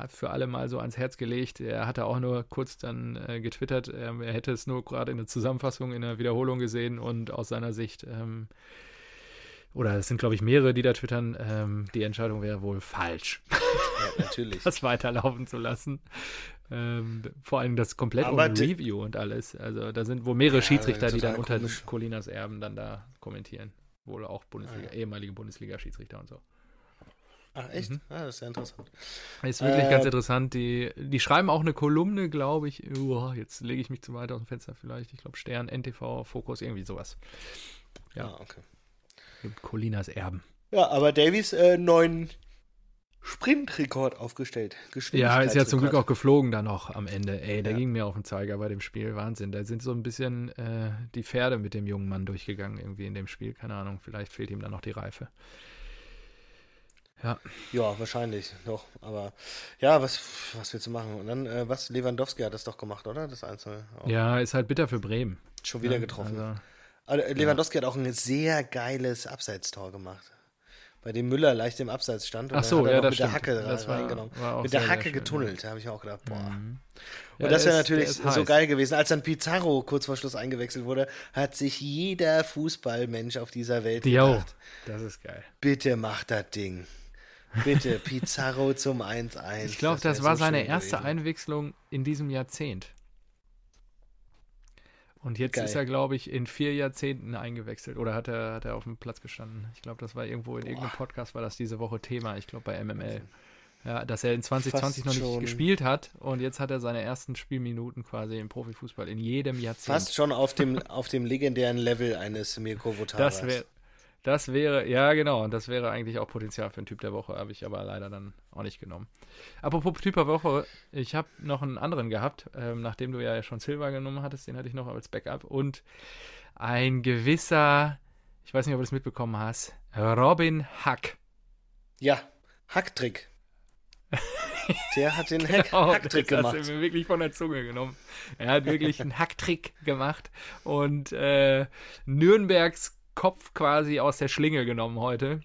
für alle mal so ans Herz gelegt. Er hatte auch nur kurz dann äh, getwittert, ähm, er hätte es nur gerade in der Zusammenfassung, in der Wiederholung gesehen und aus seiner Sicht, ähm, oder es sind glaube ich mehrere, die da twittern, ähm, die Entscheidung wäre wohl falsch. Ja, natürlich. das weiterlaufen zu lassen. Ähm, vor allem das komplett Aber ohne Review und alles. Also da sind wohl mehrere Ja, Schiedsrichter, die dann unter komisch. Colinas Erben dann da kommentieren. Wohl auch Bundesliga, ehemalige Bundesliga-Schiedsrichter und so. Ach, echt? Mhm. Ah, das ist ja interessant. Ist wirklich Äh, ganz interessant. Die, die schreiben auch eine Kolumne, glaube ich. Uah, jetzt lege ich mich zu weit aus dem Fenster vielleicht. Ich glaube Stern, NTV, Fokus, irgendwie sowas. Ja. Ah, okay. Gibt Colinas Erben. Ja, aber Davies äh, neuen Sprintrekord aufgestellt. Ja, ist ja zum Glück auch geflogen dann noch am Ende. Ey, der Ja. ging mir auf den Zeiger bei dem Spiel. Wahnsinn. Da sind so ein bisschen äh, die Pferde mit dem jungen Mann durchgegangen irgendwie in dem Spiel. Keine Ahnung, vielleicht fehlt ihm dann noch die Reife. Ja, Ja, wahrscheinlich, doch. Aber ja, was, was willst du machen? Und dann, äh, was? Lewandowski hat das doch gemacht, oder? Das Einzelne. Auch. ja ist halt bitter für Bremen. Schon wieder Ja, getroffen. Also, Also, Lewandowski hat auch ein sehr geiles Abseitstor gemacht. Bei dem Müller leicht im Abseits stand. Und Ach so, dann hat er ja, das mit der stimmt. Hacke Das war- reingenommen. war mit sehr, der sehr Hacke schön, getunnelt. Da habe ich auch gedacht, boah. mhm. Und Ja, das der wäre natürlich so heiß. geil gewesen. Als dann Pizarro kurz vor Schluss eingewechselt wurde, hat sich jeder Fußballmensch auf dieser Welt Jo, gedacht, das ist geil. bitte mach das Ding. Bitte, Pizarro zum 1-1. Ich glaube, das, wär war so seine erste gewesen. Einwechslung in diesem Jahrzehnt. Und jetzt Geil. ist er, glaube ich, in vier Jahrzehnten eingewechselt. Oder hat er, hat er auf dem Platz gestanden? Ich glaube, das war irgendwo in irgendeinem Podcast, war das diese Woche Thema. Ich glaube, bei MML. Ja, dass er in 2020 noch Fast nicht schon. gespielt hat und jetzt hat er seine ersten Spielminuten quasi im Profifußball in jedem Jahrzehnt. Fast schon auf dem, auf dem legendären Level eines Mirko Votaras. Das wäre, das wäre, ja genau, und das wäre eigentlich auch Potenzial für einen Typ der Woche, habe ich aber leider dann auch nicht genommen. Apropos Typ der Woche, ich habe noch einen anderen gehabt, ähm, nachdem du ja schon Silva genommen hattest, den hatte ich noch als Backup und ein gewisser, ich weiß nicht, ob du das mitbekommen hast, Robin Hack. Ja, Hacktrick. Der hat den Hack, Genau, Hacktrick das gemacht. hast du mir wirklich von der Zunge genommen. Er hat wirklich einen Hacktrick gemacht und äh, Nürnbergs Kopf quasi aus der Schlinge genommen heute.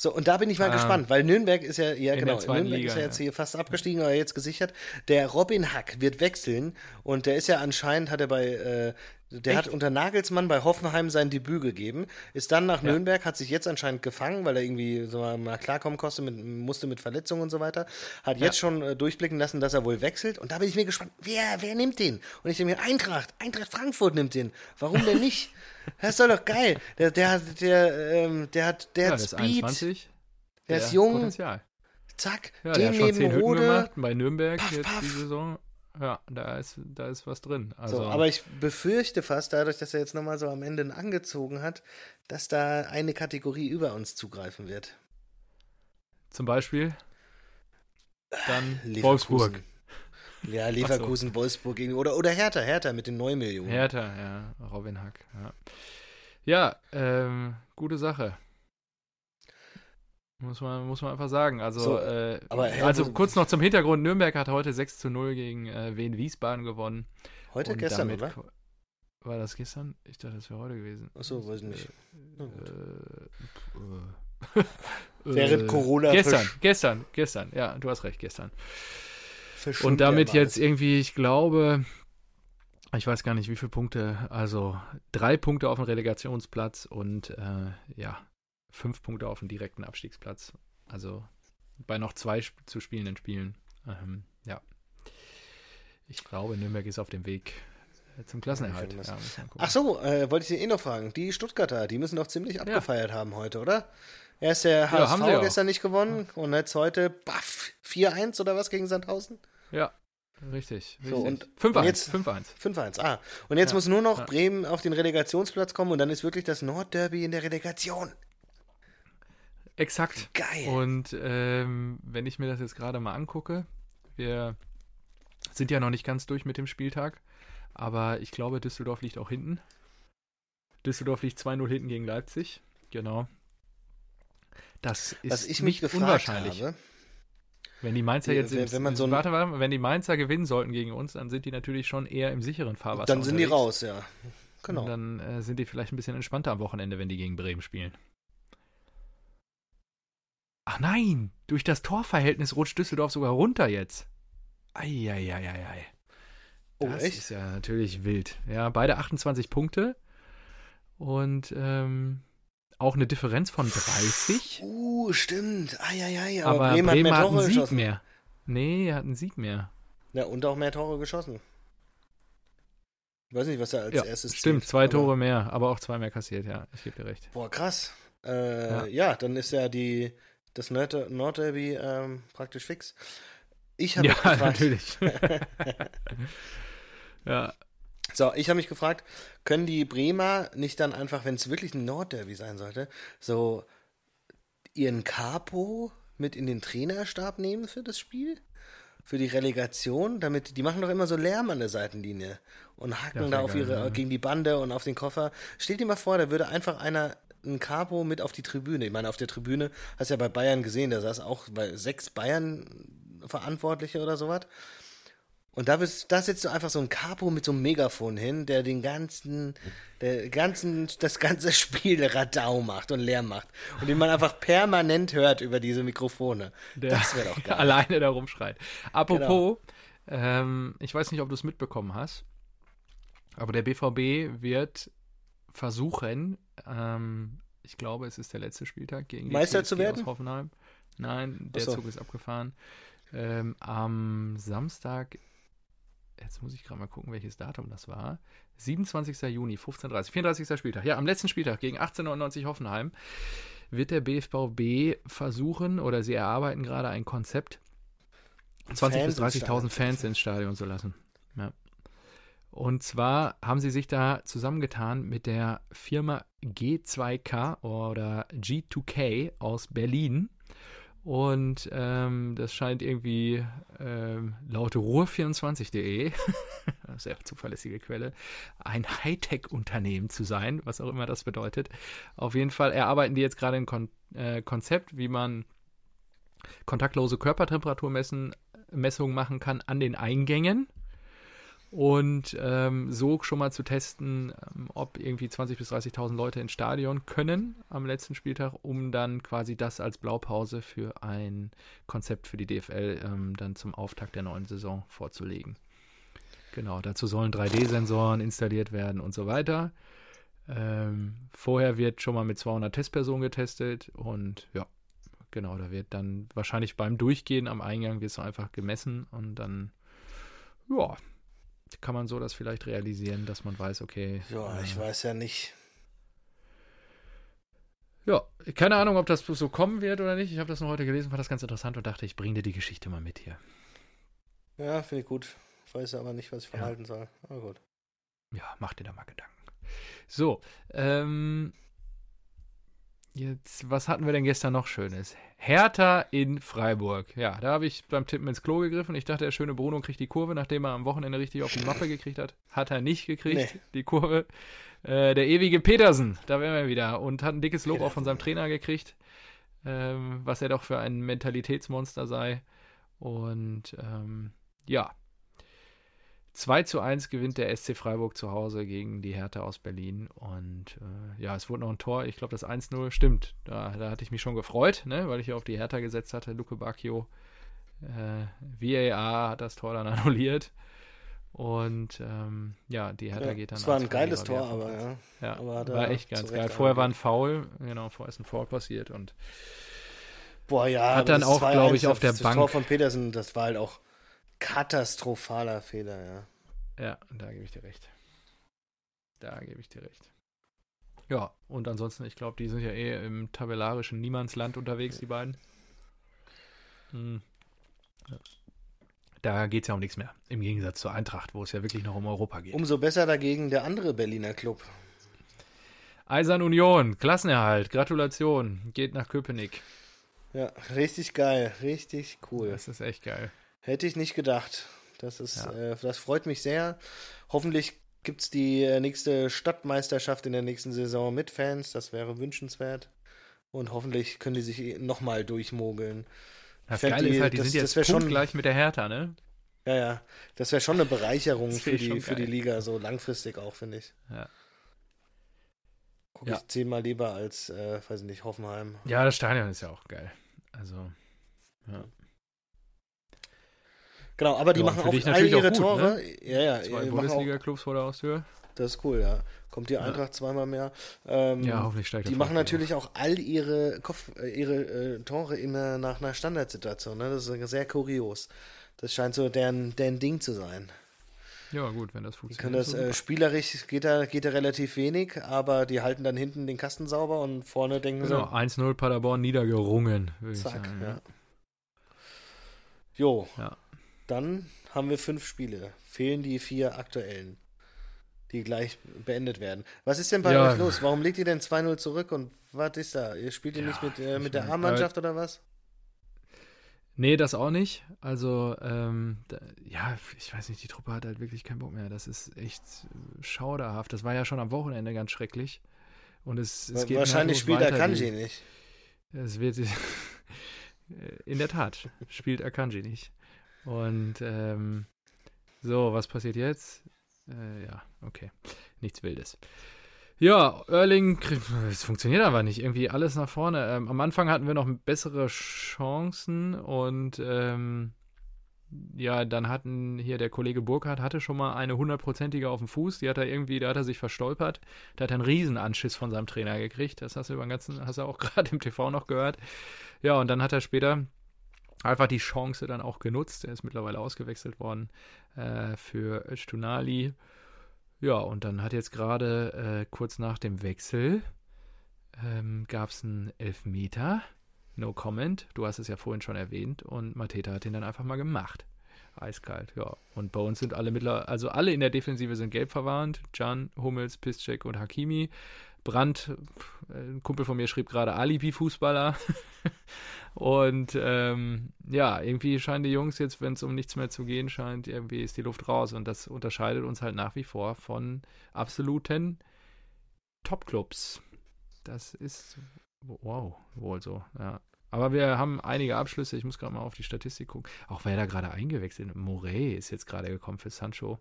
So, und da bin ich mal Ah. gespannt, weil Nürnberg ist ja, ja genau, Nürnberg Liga, ist ja jetzt ja. hier fast abgestiegen, aber jetzt gesichert. Der Robin Hack wird wechseln und der ist ja anscheinend, hat er bei, äh, der hat unter Nagelsmann bei Hoffenheim sein Debüt gegeben, ist dann nach Nürnberg, hat sich jetzt anscheinend gefangen, weil er irgendwie so mal- klarkommen kostet mit, musste mit Verletzungen und so weiter, hat jetzt schon äh, durchblicken lassen, dass er wohl wechselt und da bin ich mir gespannt, wer, wer nimmt den? Und ich denke mir, Eintracht, Eintracht Frankfurt nimmt den. Warum denn nicht? Das ist doch doch geil. Der, der, hat- der, ähm, der hat, der Ja, hat der ist Speed. 21. Der ist jung. Potenzial. Zack, Ja, der den neben Rode. gemacht bei Nürnberg Paff, jetzt paff. die Saison. Ja, da ist, da ist was drin. Also, So, aber ich befürchte fast, dadurch, dass er jetzt nochmal so am Ende angezogen hat, dass da eine Kategorie über uns zugreifen wird. zum Beispiel dann Leverkusen. Wolfsburg. Ja, Leverkusen, Wolfsburg irgendwie. Oder, oder Hertha, Hertha mit den Neumillionen. Hertha, ja, Robin Hack. Ja, ja ähm, gute Sache. Muss man, muss man einfach sagen. Also, So, äh, also kurz noch zum Hintergrund: Nürnberg hat heute 6 zu 0 gegen äh, Wien Wiesbaden gewonnen. Heute, Und gestern, oder? War das gestern? Ich dachte, das wäre heute gewesen. Achso, weiß ich nicht. Gut. Äh, äh, Während äh, Corona Gestern, versch- gestern, gestern, ja, du hast recht, gestern. Verschwimmt Und damit jetzt irgendwie, ich glaube, ich weiß gar nicht, wie viele Punkte, also drei Punkte auf dem Relegationsplatz und äh, ja, fünf Punkte auf dem direkten Abstiegsplatz. Also bei noch zwei zu spielenden Spielen. Ähm, ja. Ich glaube, Nürnberg ist auf dem Weg äh, zum Klassenerhalt. Ja, Ja. Ach so, äh, wollte ich dir eh noch fragen. Die Stuttgarter, die müssen doch ziemlich abgefeiert haben heute, oder? Erst der HSV auch. gestern nicht gewonnen und jetzt heute, baff, 4-1 oder was gegen Sandhausen? Ja. Richtig. So, richtig. und- 5-1. und jetzt- 5-1. 5-1, ah. Und jetzt Ja, muss nur noch ja. Bremen auf den Relegationsplatz kommen und dann ist wirklich das Nordderby in der Relegation. Exakt. Geil. Und ähm, wenn ich mir das jetzt gerade mal angucke, wir sind ja noch nicht ganz durch mit dem Spieltag, aber ich glaube, Düsseldorf liegt auch hinten. Düsseldorf liegt 2-0 hinten gegen Leipzig. Genau. Das ist Was ich mich nicht unwahrscheinlich. habe, Wenn die Mainzer Wie- jetzt wenn- wenn man so warte, warte, wenn die Mainzer gewinnen sollten gegen uns, dann sind die natürlich schon eher im sicheren Fahrwasser. dann sind die unterwegs. raus, ja. Genau. Und dann äh, sind die vielleicht ein bisschen entspannter am Wochenende, wenn die gegen Bremen spielen. Ach nein, durch das Torverhältnis rutscht Düsseldorf sogar runter jetzt. Eieieiei. Oh, Das echt? ist ja natürlich wild. Ja, beide 28 Punkte und ähm, auch eine Differenz von 30. Uh, stimmt. Eieiei, aber, aber Bremen, Bremen, hat mehr hat einen Sieg geschossen. mehr. Nee, er hat einen Sieg mehr. Ja, und auch mehr Tore geschossen. Ich weiß nicht, was er als Ja, erstes stimmt, zählt, zwei Tore mehr, aber auch zwei mehr kassiert, ja. Ich gebe dir recht. Boah, krass. Äh, Ja. ja. dann ist ja die, das Nord Nordderby ähm, praktisch fix. Ich habe Ja, mich gefragt, natürlich. ja, so, ich habe mich gefragt, können die Bremer nicht dann einfach, wenn es wirklich ein Nordderby sein sollte, so ihren Capo mit in den Trainerstab nehmen für das Spiel? Für die Relegation, damit die machen doch immer so Lärm an der Seitenlinie und hacken Ja, da auf geil, ihre ja. gegen die Bande und auf den Koffer. Stell dir mal vor, da würde einfach einer ein Capo mit auf die Tribüne. Ich meine, auf der Tribüne hast du ja bei Bayern gesehen, da saß auch bei sechs Bayern Verantwortliche oder sowas. Und da, bist, da setzt du einfach so ein Capo mit so einem Megafon hin, der den ganzen, der ganzen, das ganze Spiel Radau macht und Lärm macht. Und den man einfach permanent hört über diese Mikrofone. der das wäre doch geil. alleine da rumschreit. Apropos, ähm, ich weiß nicht, ob du es mitbekommen hast, aber der BVB wird versuchen, ähm, ich glaube, es ist der letzte Spieltag gegen die Meister zu werden? aus Hoffenheim. Nein, der so. Zug ist abgefahren. Ähm, am Samstag, jetzt muss ich gerade mal gucken, welches Datum das war. 27. Juni, 15.30 34. Spieltag. Ja, am letzten Spieltag gegen 1899 Hoffenheim wird der BVB versuchen oder sie erarbeiten gerade ein Konzept, 20.000 bis Fans ins 30.000 Stadion. Fans ins Stadion zu lassen. Ja. Und zwar haben sie sich da zusammengetan mit der Firma G2K oder G2K aus Berlin. Und ähm, das scheint irgendwie ähm, laut ruhr24.de, sehr zuverlässige Quelle, ein Hightech-Unternehmen zu sein, was auch immer das bedeutet. Auf jeden Fall erarbeiten die jetzt gerade ein Kon äh, Konzept, wie man kontaktlose Körpertemperaturmessungen machen kann an den Eingängen und ähm, so schon mal zu testen, ähm, ob irgendwie 20.000 bis 30.000 Leute ins Stadion können am letzten Spieltag, um dann quasi das als Blaupause für ein Konzept für die DFL ähm, dann zum Auftakt der neuen Saison vorzulegen. Genau, dazu sollen 3D-Sensoren installiert werden und so weiter. Ähm, vorher wird schon mal mit 200 Testpersonen getestet und ja, genau, da wird dann wahrscheinlich beim Durchgehen am Eingang wird so einfach gemessen und dann, ja, kann man so das vielleicht realisieren, dass man weiß, okay. Ja, äh, ich weiß ja nicht. Ja, keine Ahnung, ob das so kommen wird oder nicht. Ich habe das nur heute gelesen, fand das ganz interessant und dachte, ich bringe dir die Geschichte mal mit hier. Ja, finde ich gut. Ich weiß aber nicht, was ich von Ja. soll. Aber gut. Ja, mach dir da mal Gedanken. So, ähm, jetzt, was hatten wir denn gestern noch Schönes? Hertha in Freiburg. Ja, da habe ich beim Tippen ins Klo gegriffen. Ich dachte, der schöne Bruno kriegt die Kurve, nachdem er am Wochenende richtig auf die Mappe gekriegt hat. Hat er nicht gekriegt, Nee. die Kurve. Äh, der ewige Petersen, da wären wir wieder. Und hat ein dickes Lob auch von seinem Trainer gekriegt, ähm, was er doch für ein Mentalitätsmonster sei. Und ähm, ja, 2 zu 1 gewinnt der SC Freiburg zu Hause gegen die Hertha aus Berlin. Und äh, ja, es wurde noch ein Tor. Ich glaube, das 1-0 stimmt. Da, da hatte ich mich schon gefreut, ne, weil ich auf die Hertha gesetzt hatte. Luke Bacchio. Äh, VAR hat das Tor dann annulliert. Und ähm, ja, die Hertha Ja, geht dann. es war ein geiles Tor, aber ja. Ja, aber war echt ganz geil. Vorher war ein. Foul, genau, vorher ist ein Foul passiert und Boah, ja. Hat dann das auch, 2-1, glaub ich, auf der das Bank- Tor von Petersen, das war halt auch katastrophaler Fehler, ja. Ja, da gebe ich dir recht. Da gebe ich dir recht. Ja, und ansonsten, ich glaube, die sind ja eh im tabellarischen Niemandsland unterwegs, die beiden. Hm. Ja. Da geht es ja um nichts mehr. Im Gegensatz zur Eintracht, wo es ja wirklich noch um Europa geht. Umso besser dagegen der andere Berliner Club. Eisern Union, Klassenerhalt, Gratulation, geht nach Köpenick. Ja, richtig geil, richtig cool. Das ist echt geil. Hätte ich nicht gedacht. Das ist, Ja. äh, das freut mich sehr. Hoffentlich gibt es die äh, nächste Stadtmeisterschaft in der nächsten Saison mit Fans. Das wäre wünschenswert. Und hoffentlich können die sich nochmal durchmogeln. Das fänd Geile die- ist halt, die das- sind jetzt schon- punktgleich mit der Hertha, ne? Ja, ja. Das wäre schon eine Bereicherung für die, für die. Liga, so langfristig auch, finde ich. Ja. Gucke Ja. ich zehnmal lieber als, äh, weiß nicht, Hoffenheim. Ja, das Stadion ist ja auch geil. Also, ja. Genau, aber die Ja, und machen auch all ihre gut, Tore. Ja, ja. Zwei Bundesliga-Clubs vor der Haustür. das ist cool, ja. Kommt die Eintracht zweimal mehr. Ähm, Ja, hoffentlich steigt Die machen natürlich auch all ihre Kopf, äh, ihre äh, Tore immer nach einer Standardsituation. Ne? Das ist sehr kurios. Das scheint so deren, deren Ding zu sein. Ja, gut, wenn das funktioniert. das äh, spielerisch geht da, geht da relativ wenig, aber die halten dann hinten den Kasten sauber und vorne denken Genau, 1-0 Paderborn niedergerungen, würde sie, ich zack, ja. Jo, Ja. Dann haben wir fünf Spiele. Fehlen die vier aktuellen, die gleich beendet werden. Was ist denn bei Ja. euch los? Warum legt ihr denn 2-0 zurück und was ist da? Ihr spielt ihr Ja, nicht mit, äh, mit der A-Mannschaft oder was? Nee, das auch nicht. Also, ähm, da, ja, ich weiß nicht, die Truppe hat halt wirklich keinen Bock mehr. Das ist echt äh, schauderhaft. Das war ja schon am Wochenende ganz schrecklich. Und es, es geht Wahrscheinlich spielt weiter. Akanji Die- nicht. Es wird in der Tat spielt Akanji nicht. Und ähm, so, was passiert jetzt? Äh, ja, okay, nichts Wildes. Ja, Erling, es funktioniert aber nicht. Irgendwie alles nach vorne. Ähm, am Anfang hatten wir noch bessere Chancen und ähm, ja, dann hatten hier der Kollege Burkhardt hatte schon mal eine hundertprozentige auf dem Fuß. Die hat er irgendwie, da hat er sich verstolpert. Da hat er einen Riesenanschiss von seinem Trainer gekriegt. Das hast du über den ganzen, hast du auch gerade im TV noch gehört. Ja, und dann hat er später einfach die Chance dann auch genutzt. Er ist mittlerweile ausgewechselt worden äh, für Öztunali. Ja, und dann hat jetzt gerade äh, kurz nach dem Wechsel ähm, gab es einen Elfmeter. No comment. Du hast es ja vorhin schon erwähnt. Und Mateta hat den dann einfach mal gemacht. Eiskalt, ja. Und bei uns sind alle mittlerweile, also alle in der Defensive sind gelb verwarnt. Can, Hummels, Piszczek und Hakimi. Brandt, pff, ein Kumpel von mir schrieb gerade Alibi-Fußballer. und ähm, ja, irgendwie scheinen die Jungs jetzt, wenn es um nichts mehr zu gehen scheint, irgendwie ist die Luft raus. Und das unterscheidet uns halt nach wie vor von absoluten Top-Clubs. Das ist, wow, wohl so, ja. Aber wir haben einige Abschlüsse. Ich muss gerade mal auf die Statistik gucken. Auch wer da gerade eingewechselt Morey ist jetzt gerade gekommen für Sancho.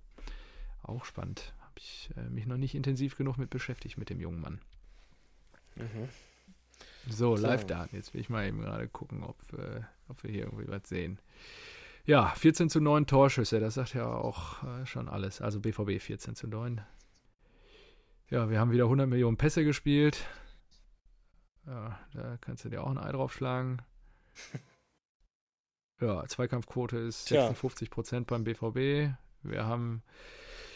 Auch spannend. Habe ich äh, mich noch nicht intensiv genug mit beschäftigt mit dem jungen Mann. Mhm. So, So. Live-Daten. Jetzt will ich mal eben gerade gucken, ob, äh, ob wir hier irgendwie was sehen. Ja, 14 zu 9 Torschüsse. Das sagt ja auch äh, schon alles. Also BVB 14 zu 9. Ja, wir haben wieder 100 Millionen Pässe gespielt. Ja, da kannst du dir auch ein Ei drauf schlagen. Ja, Zweikampfquote ist Tja. 56 Prozent beim BVB. Wir haben,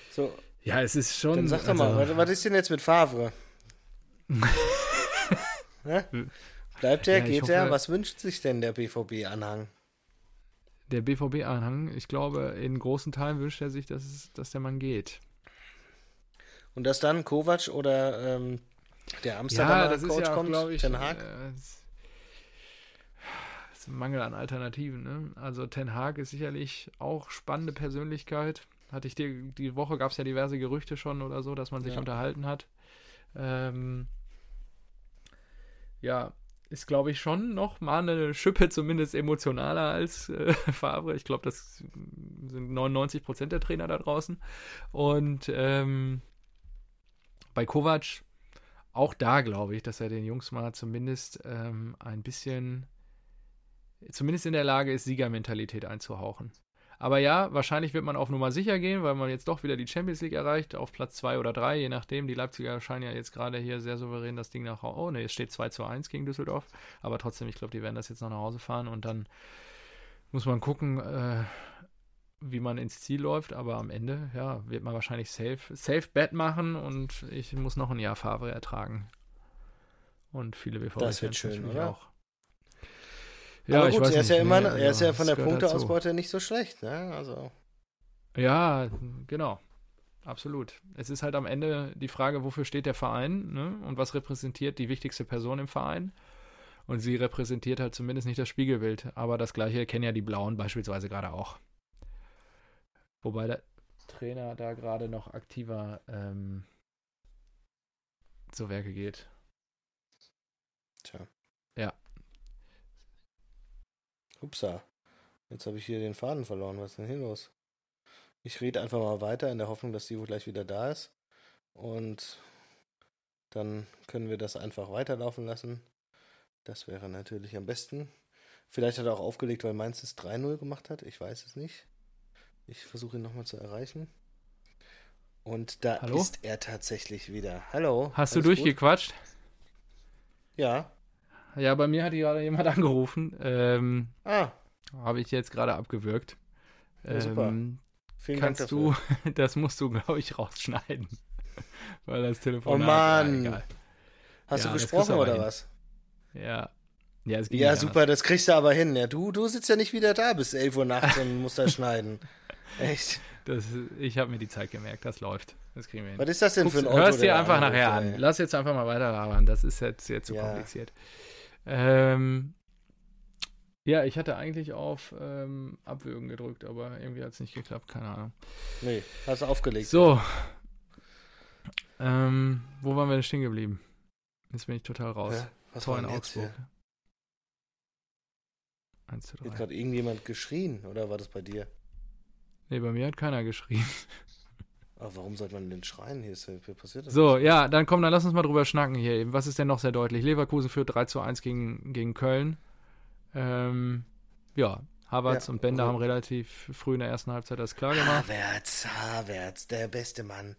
So, ja, es ist schon. dann sag doch also- mal, was, was ist denn jetzt mit Favre? Bleibt er, Ja, ich geht er? hoffe- Was wünscht sich denn der BVB-Anhang? Der BVB-Anhang, ich glaube, in großen Teilen wünscht er sich, dass, es, dass der Mann geht. Und dass dann Kovac oder ähm, der Amsterdamer Coach kommt, glaub Ten Hag? äh, Mangel an Alternativen. Ne? Also Ten Hag ist sicherlich auch spannende Persönlichkeit. Hatte ich dir, die Woche gab es ja diverse Gerüchte schon oder so, dass man sich Ja. unterhalten hat. Ähm, ja, ist glaube ich schon noch mal eine Schippe zumindest emotionaler als äh, Favre. Ich glaube, das sind 99 Prozent der Trainer da draußen. Und ähm, bei Kovac auch da glaube ich, dass er den Jungs mal zumindest ähm, ein bisschen, zumindest in der Lage ist, Siegermentalität einzuhauchen. Aber ja, wahrscheinlich wird man auf Nummer sicher gehen, weil man jetzt doch wieder die Champions League erreicht, auf Platz 2 oder 3, je nachdem. Die Leipziger scheinen ja jetzt gerade hier sehr souverän das Ding nach Hause. Oh ne, es steht 2 zu 1 gegen Düsseldorf. Aber trotzdem, ich glaube, die werden das jetzt noch nach Hause fahren und dann muss man gucken, äh, wie man ins Ziel läuft. Aber am Ende, ja, wird man wahrscheinlich safe, safe Bet machen und ich muss noch ein Jahr Favre ertragen. Und viele BVB Das wird schön, oder? auch. Ja, Aber ich gut, weiß er ist nicht, ja immer, nee, er ist ja von das der dazu. Punkteausbeute nicht so schlecht, ne? Also. Ja, genau. Absolut. Es ist halt am Ende die Frage, wofür steht der Verein ne? und was repräsentiert die wichtigste Person im Verein. Und sie repräsentiert halt zumindest nicht das Spiegelbild. Aber das gleiche kennen ja die Blauen beispielsweise gerade auch. Wobei der Trainer da gerade noch aktiver ähm, zu Werke geht. Tja. Ja. Upsa. Jetzt habe ich hier den Faden verloren. Was ist denn hier los? Ich rede einfach mal weiter in der Hoffnung, dass die wohl gleich wieder da ist. Und dann können wir das einfach weiterlaufen lassen. Das wäre natürlich am besten. Vielleicht hat er auch aufgelegt, weil Mainz es 3-0 gemacht hat. Ich weiß es nicht. Ich versuche ihn nochmal zu erreichen. Und da Hallo? ist er tatsächlich wieder. Hallo. Hast du alles gut? durchgequatscht? Ja. Ja, bei mir hat gerade jemand angerufen. Ähm, Ah, Habe ich jetzt gerade abgewürgt. Ja, super. Ähm, vielen kannst Dank dafür. du, das musst du, glaube ich, rausschneiden. Weil das Telefon. Oh Mann. egal. Hast Ja, du gesprochen oder hin. was? Ja. Ja, es ging Ja, super, das kriegst du aber hin. Ja, du, du sitzt ja nicht wieder da bis 11 Uhr nachts und musst da schneiden. Echt? Das, ich habe mir die Zeit gemerkt, das läuft. Das kriegen wir hin. Was ist das denn für ein Guck's- Auto? Hörst dir einfach nachher an. Lass jetzt einfach mal weiter labern. Das ist jetzt, jetzt zu Ja. kompliziert. Ähm, ja, ich hatte eigentlich auf ähm, Abwürgen gedrückt, aber irgendwie hat es nicht geklappt. Keine Ahnung. Nee, hast du aufgelegt. So. Ähm, wo waren wir denn stehen geblieben? Jetzt bin ich total raus. Hä? Was Tor war in jetzt Augsburg. hier? 1 zu 3. Hat gerade irgendjemand geschrien oder war das bei dir? Nee, bei mir hat keiner geschrien. Aber warum sollte man denn schreien? Hier ist, wie passiert das? So, ja, dann komm, dann lass uns mal drüber schnacken hier eben. Was ist denn noch sehr deutlich? Leverkusen führt 3 zu 1 gegen, gegen Köln. Ähm, ja, Havertz Ja, und Bender haben relativ früh in der ersten Halbzeit das klar gemacht. Havertz, Havertz, der beste Mann.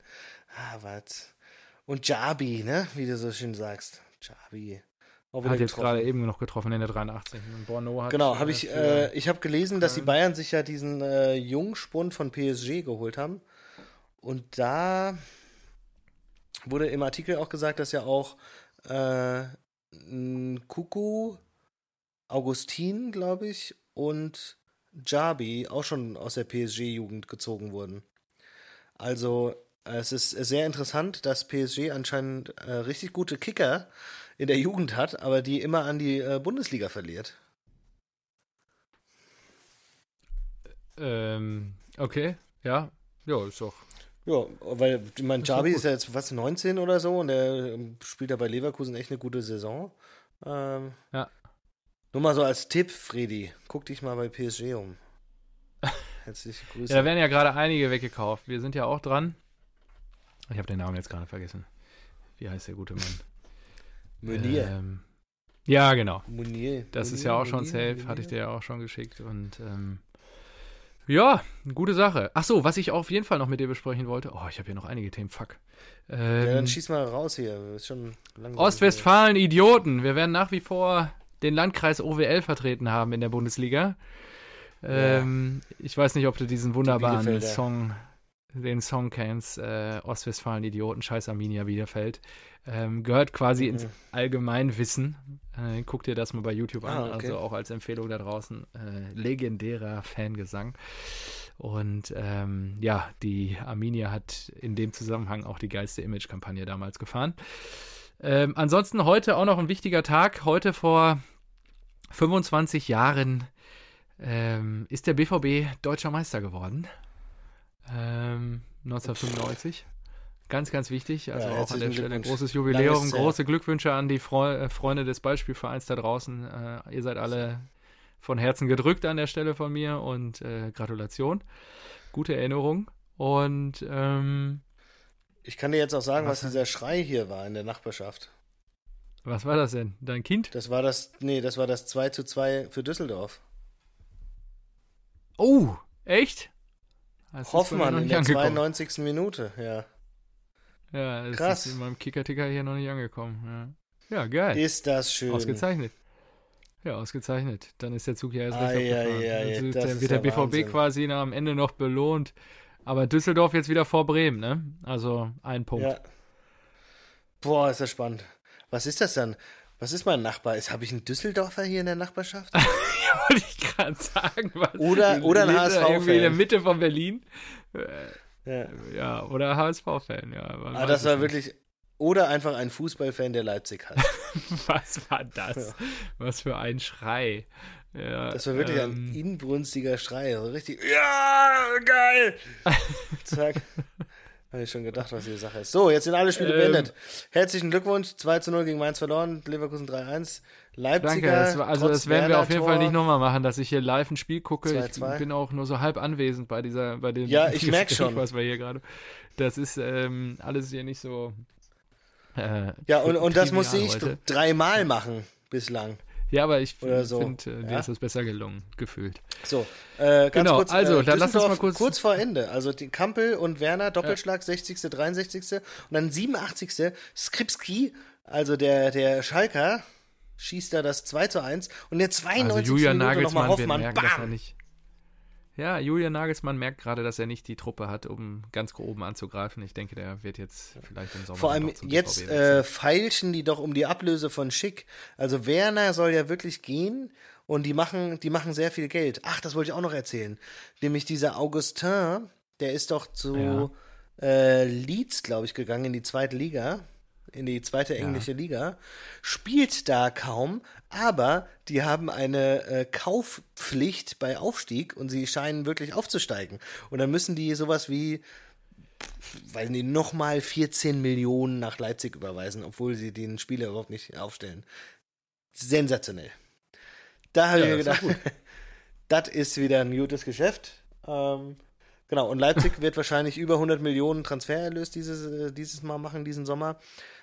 Havertz. Und Jabi, ne? Wie du so schön sagst. Jabi. Auch Hat jetzt gerade eben noch getroffen in der 83. Und Bono hat Genau, äh, habe ich, äh, ich habe gelesen, dass die. Bayern sich ja diesen äh, Jungspund von PSG geholt haben. Und da wurde im Artikel auch gesagt, dass ja auch äh, Kuku, Augustin, glaube ich, und Jabi auch schon aus der PSG-Jugend gezogen wurden. Also es ist sehr interessant, dass PSG anscheinend äh, richtig gute Kicker in der Jugend hat, aber die immer an die äh, Bundesliga verliert. ähm, okay, ja. Ja, ist doch. Ja, weil ich meine, ist ja jetzt was 19 oder so und der ähm, spielt ja bei Leverkusen echt eine gute Saison. Ähm, Ja. Nur mal so als Tipp, Fredi, guck dich mal bei PSG um. Herzliche Grüße. Ja, da werden ja gerade einige weggekauft. Wir sind ja auch dran. Ich habe den Namen jetzt gerade vergessen. Wie heißt der gute Mann? Meunier. Ähm, ja, genau. Meunier. Das Meunier, ist ja auch schon Meunier, safe, hatte ich dir Meunier. ja auch schon geschickt. Und ähm, ja, gute Sache. Ach so, was ich auf jeden Fall noch mit dir besprechen wollte. Oh, ich habe hier noch einige Themen. Fuck. Ja, Ähm, dann schieß mal raus hier. Ist schon langsam. Ostwestfalen Idioten. Wir werden nach wie vor den Landkreis OWL vertreten haben in der Bundesliga. Ähm, Ich weiß nicht, ob du diesen wunderbaren. Song, den Song kennst, äh, Ostwestfalen Idioten, Scheiß Arminia Bielefeld. Ähm, gehört quasi ins Mhm. Allgemeinwissen. Äh, guck dir das mal bei YouTube an, Ah, okay. also auch als Empfehlung da draußen. Äh, legendärer Fangesang. Und ähm, ja, die Arminia hat in dem Zusammenhang auch die geilste Image-Kampagne damals gefahren. Ähm, ansonsten heute auch noch ein wichtiger Tag. Heute vor 25 Jahren ähm, ist der BVB deutscher Meister geworden. Ähm, 1995. Ganz, ganz wichtig. Also Ja, auch an der Stelle Glückwunsch. großes Jubiläum. Langes. Große Glückwünsche an die Freu äh, Freunde des Beispielvereins da draußen. Äh, ihr seid alle von Herzen gedrückt an der Stelle von mir und äh, Gratulation. Gute Erinnerung. Und ähm, Ich kann dir jetzt auch sagen, Was was, dieser Schrei hier war in der Nachbarschaft. was war das denn? Dein Kind? Das war das, nee, das war das 2 zu 2 für Düsseldorf. Oh, echt? Das Hoffmann in der angekommen. 92. Minute, ja. Ja, das Krass. ist in meinem Kicker-Ticker hier noch nicht angekommen. Ja, ja geil. Ist das schön. Ausgezeichnet. Ja, ausgezeichnet. Dann ist der Zug ja erst recht abgefahren. ai, Also das dann wird der ja BVB Wahnsinn. quasi am Ende noch belohnt. Aber Düsseldorf jetzt wieder vor Bremen, ne? Also ein Punkt. Ja. Boah, ist das spannend. Was ist das dann? Was ist mein Nachbar? Habe ich einen Düsseldorfer hier in der Nachbarschaft? wollte ich gerade sagen. Was, Oder- oder ein HSV-Fan. Irgendwie in der Mitte von Berlin. Ja. Ja, oder HSV-Fan, ja. man Ah, das war wirklich. Oder einfach ein Fußballfan, der Leipzig hat. Was war das? Was für ein Schrei. Ja, Das war wirklich ähm, ein inbrünstiger Schrei. So richtig. Ja, geil! Zack. Habe ich schon gedacht, was die Sache ist. So, jetzt sind alle Spiele Ähm, beendet. Herzlichen Glückwunsch. 2 zu 0 gegen Mainz verloren. Leverkusen 3-1. Leipziger. Danke, das war, also das werden wir auf jeden Fall nicht nochmal machen, dass ich hier live ein Spiel gucke. 2-2. Ich bin auch nur so halb anwesend bei dieser, bei dem Ja, ich merk Gespräch, schon. was wir hier gerade. Das ist ähm, alles hier nicht so. Äh, Ja, und, und das musste ich dreimal machen bislang. Ja, aber ich Oder so. finde, äh, dir Ja? ist das besser gelungen, gefühlt. So, äh, ganz Genau, kurz. also, äh, dann lass uns mal kurz- Kurz vor Ende. Also die Kampel und Werner, Doppelschlag, 60., 63. Und dann 87. Skripski, also der, der Schalker, schießt da das 2 zu 1. Und der 92. Also Julian Minute nochmal Nagelsmann Hoffmann, merken, dass er nicht. Ja, Julian Nagelsmann merkt gerade, dass er nicht die Truppe hat, um ganz oben anzugreifen. Ich denke, der wird jetzt vielleicht im Sommer. Vor allem jetzt äh, feilschen die doch um die Ablöse von Schick. Also Werner soll ja wirklich gehen und die machen, die machen sehr viel Geld. Ach, das wollte ich auch noch erzählen. Nämlich dieser Augustin, der ist doch zu äh, Leeds, glaube ich, gegangen in die zweite Liga, in die zweite englische Liga, spielt da kaum, aber die haben eine äh, Kaufpflicht bei Aufstieg und sie scheinen wirklich aufzusteigen. Und dann müssen die sowas wie weil die nochmal 14 Millionen nach Leipzig überweisen, obwohl sie den Spieler überhaupt nicht aufstellen. Sensationell. Da habe Ja, ich mir gedacht, das ist wieder ein gutes Geschäft. Ähm, genau, und Leipzig wird wahrscheinlich über 100 Millionen Transfererlös dieses, äh, dieses Mal machen, diesen Sommer.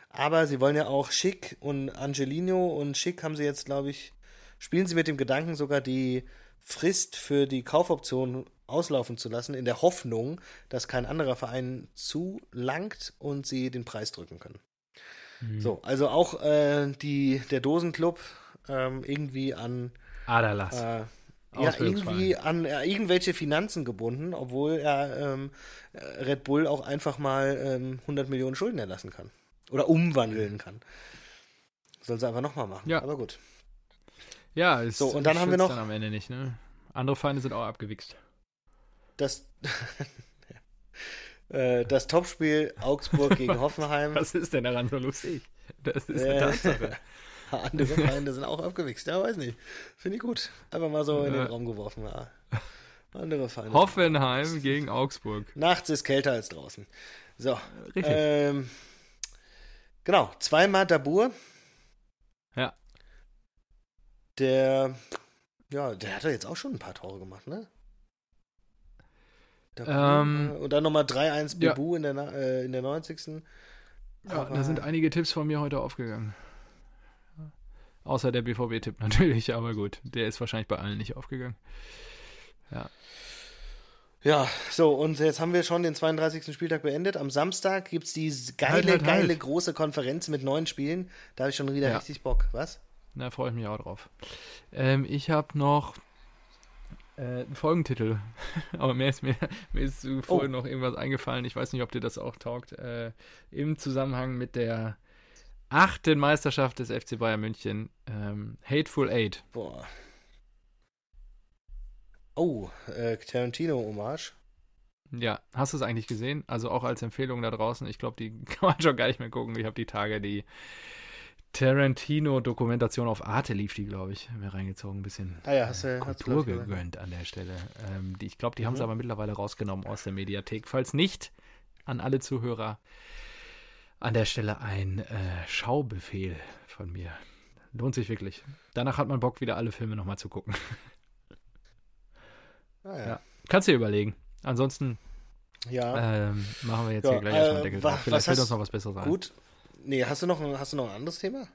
Aber sie wollen ja auch Schick und Angelino und Schick haben sie jetzt, glaube ich, spielen sie mit dem Gedanken sogar die Frist für die Kaufoption auslaufen zu lassen, in der Hoffnung, dass kein anderer Verein zulangt und sie den Preis drücken können. So, also auch äh, die, der Dosenclub ähm, irgendwie an Aderlass. äh, ja, irgendwie an äh, irgendwelche Finanzen gebunden, obwohl er ähm, äh, Red Bull auch einfach mal ähm, 100 Millionen Schulden erlassen kann. Oder umwandeln kann. Soll sie einfach nochmal machen. Ja. Aber gut. Ja, ist So, und dann haben wir noch- Dann am Ende nicht, ne? Andere Feinde sind auch abgewichst. Das, äh, das Topspiel Augsburg gegen Hoffenheim. Was ist denn daran so lustig? Das ist Äh, eine Tatsache. Andere Feinde sind auch abgewichst. Ja, weiß nicht. Finde ich gut. Einfach mal so in den. Raum geworfen. Ja. Andere Feinde. Hoffenheim gegen Augsburg. Nachts ist kälter als draußen. So. Richtig. Ähm, genau, zweimal Dabur. Ja. Der, ja, der hat ja jetzt auch schon ein paar Tore gemacht, ne? Dabur, Ähm, äh, und dann nochmal 3-1 ja. Bibu in, der, äh, in der 90. Ja, da sind einige Tipps von mir heute aufgegangen. Außer der BVB-Tipp natürlich, aber gut, der ist wahrscheinlich bei allen nicht aufgegangen. Ja, so, und jetzt haben wir schon den 32. Spieltag beendet. Am Samstag gibt es die geile, Halt, halt, geile halt. große Konferenz mit neun Spielen. Da habe ich schon wieder Ja. richtig Bock. Was? Da freue ich mich auch drauf. Ähm, ich habe noch äh, einen Folgentitel, aber mir ist, mir, mir ist Oh. vorhin noch irgendwas eingefallen. Ich weiß nicht, ob dir das auch taugt. Äh, Im Zusammenhang mit der achten Meisterschaft des FC Bayern München, ähm, Hateful Eight. Boah. Oh, äh, Tarantino-Hommage. Ja, hast du es eigentlich gesehen? Also auch als Empfehlung da draußen. Ich glaube, die kann man schon gar nicht mehr gucken. Ich habe die Tage die Tarantino-Dokumentation auf Arte lief die, glaube ich, mir reingezogen. Ein bisschen Ah ja, hast du du, Kultur gegönnt an der Stelle. Ähm, die, ich glaube, die haben es Mhm. aber mittlerweile rausgenommen aus der Mediathek. Falls nicht, an alle Zuhörer an der Stelle ein äh, Schaubefehl von mir. Lohnt sich wirklich. Danach hat man Bock, wieder alle Filme nochmal zu gucken. Ah, ja. Ja. Kannst du dir überlegen. Ansonsten Ja, ähm, machen wir jetzt Ja, hier gleich erstmal äh, Deckel wa-. Vielleicht fällt uns noch was Besseres ein. gut. Nee, hast du, noch ein, hast du noch ein anderes Thema?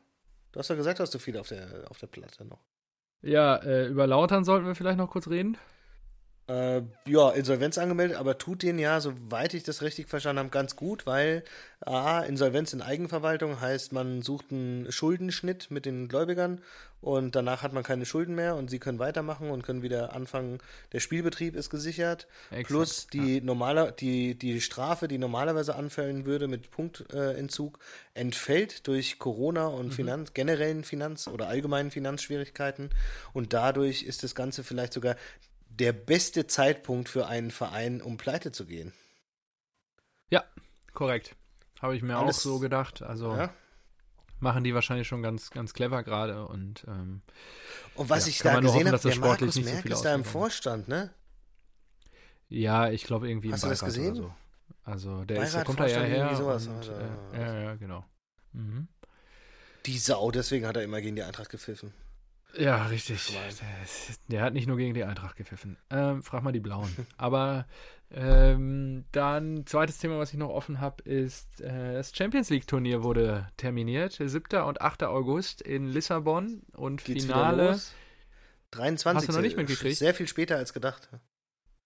Du hast doch gesagt, hast du viel auf der, auf der Platte noch. Ja, äh, über Lautern sollten wir vielleicht noch kurz reden. Äh, ja, Insolvenz angemeldet, aber tut den ja, soweit ich das richtig verstanden habe, ganz gut, weil A, Insolvenz in Eigenverwaltung heißt, man sucht einen Schuldenschnitt mit den Gläubigern und danach hat man keine Schulden mehr und sie können weitermachen und können wieder anfangen. Der Spielbetrieb ist gesichert. Exakt, plus die normale, die, die Strafe, die normalerweise anfallen würde mit Punktentzug, entfällt durch Corona und Finanz, generellen Finanz- oder allgemeinen Finanzschwierigkeiten. Und dadurch ist das Ganze vielleicht sogar der beste Zeitpunkt für einen Verein, um pleite zu gehen. Ja, korrekt. Habe ich mir Alles- auch so gedacht. Also Ja? Machen die wahrscheinlich schon ganz, ganz clever gerade und ähm, Und was Ja, ich da gesehen habe, der Markus nicht so Merck viele ist da im. Vorstand, ne? ja, ich glaube irgendwie Hast im du das Beirat gesehen? so. Also der ist, Beirat, kommt da ja her. sowas, und, äh, ja, ja, genau. Mhm. Die Sau, deswegen hat er immer gegen die Eintracht gepfiffen. Ja, richtig. Der, ist- der hat nicht nur gegen die Eintracht gepfiffen. Ähm, frag mal die Blauen. Aber ähm, dann, zweites Thema, was ich noch offen habe, ist, äh, das Champions League-Turnier wurde terminiert. 7. und 8. August in Lissabon und Geht's Finale. los? 23. Hast du noch nicht mitgekriegt? Sehr viel später als gedacht.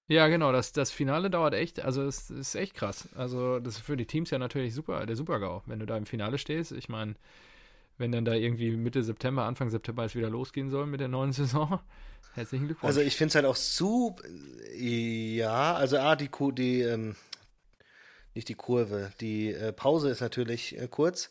Ja, genau, das, das Finale dauert echt, also es ist echt krass. Also das ist für die Teams ja natürlich super, der Super-GAU, wenn du da im Finale stehst. Ich meine, wenn dann da irgendwie Mitte September, Anfang September es wieder losgehen soll mit der neuen Saison, herzlichen Glückwunsch. Also ich finde es halt auch super. Ja, also A, die, Ku- die ähm, nicht die Kurve, die äh, Pause ist natürlich äh, kurz.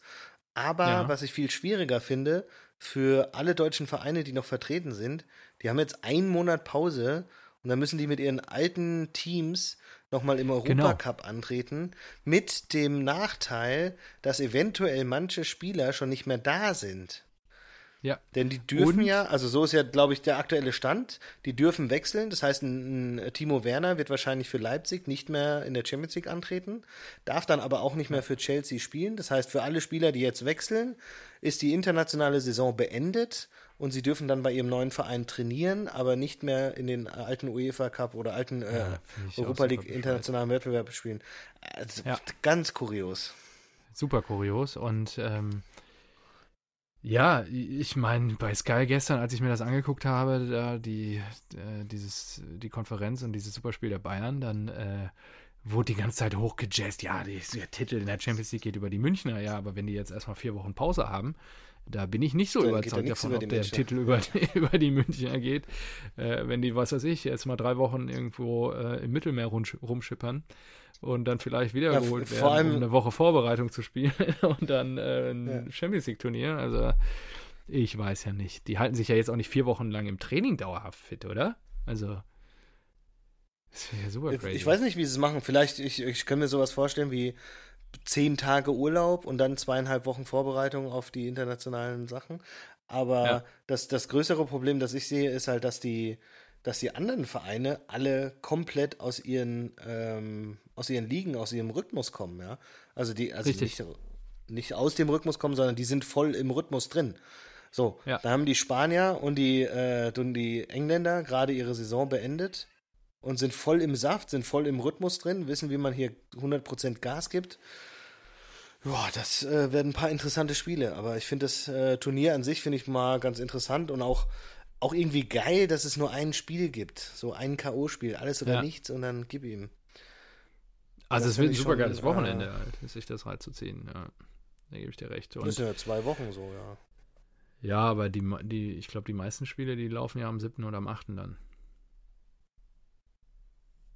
Aber Ja. was ich viel schwieriger finde, für alle deutschen Vereine, die noch vertreten sind, die haben jetzt einen Monat Pause und dann müssen die mit ihren alten Teams nochmal im Genau. Europacup antreten, mit dem Nachteil, dass eventuell manche Spieler schon nicht mehr da sind. ja, Denn die dürfen Und? ja, also so ist ja, glaube ich, der aktuelle Stand, die dürfen wechseln. Das heißt, ein, ein Timo Werner wird wahrscheinlich für Leipzig nicht mehr in der Champions League antreten, darf dann aber auch nicht mehr für Chelsea spielen. Das heißt, für alle Spieler, die jetzt wechseln, ist die internationale Saison beendet und sie dürfen dann bei ihrem neuen Verein trainieren, aber nicht mehr in den alten UEFA Cup oder alten äh, Ja, Europa League internationalen Wettbewerb spielen. Also, Ja. Ganz kurios. super kurios. Und ähm, ja, ich meine, bei Sky gestern, als ich mir das angeguckt habe, da die, äh, dieses, die Konferenz und dieses Superspiel der Bayern, dann äh, wurde die ganze Zeit hochgejazzt. Ja, der Titel in der Champions League geht über die Münchner, ja, aber wenn die jetzt erstmal vier Wochen Pause haben, da bin ich nicht so Dann überzeugt davon, über ob der Münchner. Titel über, über die Münchner geht. Äh, wenn die, was weiß ich, jetzt mal drei Wochen irgendwo äh, im Mittelmeer rumsch rumschippern und dann vielleicht wiedergeholt f- werden, um eine Woche Vorbereitung zu spielen und dann äh, ein Ja. Champions League-Turnier. Also ich weiß ja nicht. Die halten sich ja jetzt auch nicht vier Wochen lang im Training dauerhaft fit, oder? Also das wäre ja super crazy. Ich weiß nicht, wie sie es machen. Vielleicht, ich, ich kann mir sowas vorstellen wie zehn Tage Urlaub und dann zweieinhalb Wochen Vorbereitung auf die internationalen Sachen. Aber Ja. das, das größere Problem, das ich sehe, ist halt, dass die, dass die anderen Vereine alle komplett aus ihren, ähm, aus ihren Ligen, aus ihrem Rhythmus kommen, ja. Also die, also Richtig. nicht, nicht aus dem Rhythmus kommen, sondern die sind voll im Rhythmus drin. So, Ja. da haben die Spanier und die, äh, und die Engländer gerade ihre Saison beendet und sind voll im Saft, sind voll im Rhythmus drin, wissen, wie man hier 100% Gas gibt. Ja, das äh, werden ein paar interessante Spiele, aber ich finde das äh, Turnier an sich finde ich mal ganz interessant und auch auch irgendwie geil, dass es nur ein Spiel gibt, so ein KO-Spiel, alles oder Ja. nichts und dann gib ihm. also das es wird ein super schon, geiles äh, Wochenende, halt, sich das reinzuziehen. Ja. Da gebe ich dir recht. Das Und, sind ja zwei Wochen so, ja. ja, aber die, die, ich glaube, die meisten Spiele, die laufen ja am 7. oder am 8. dann.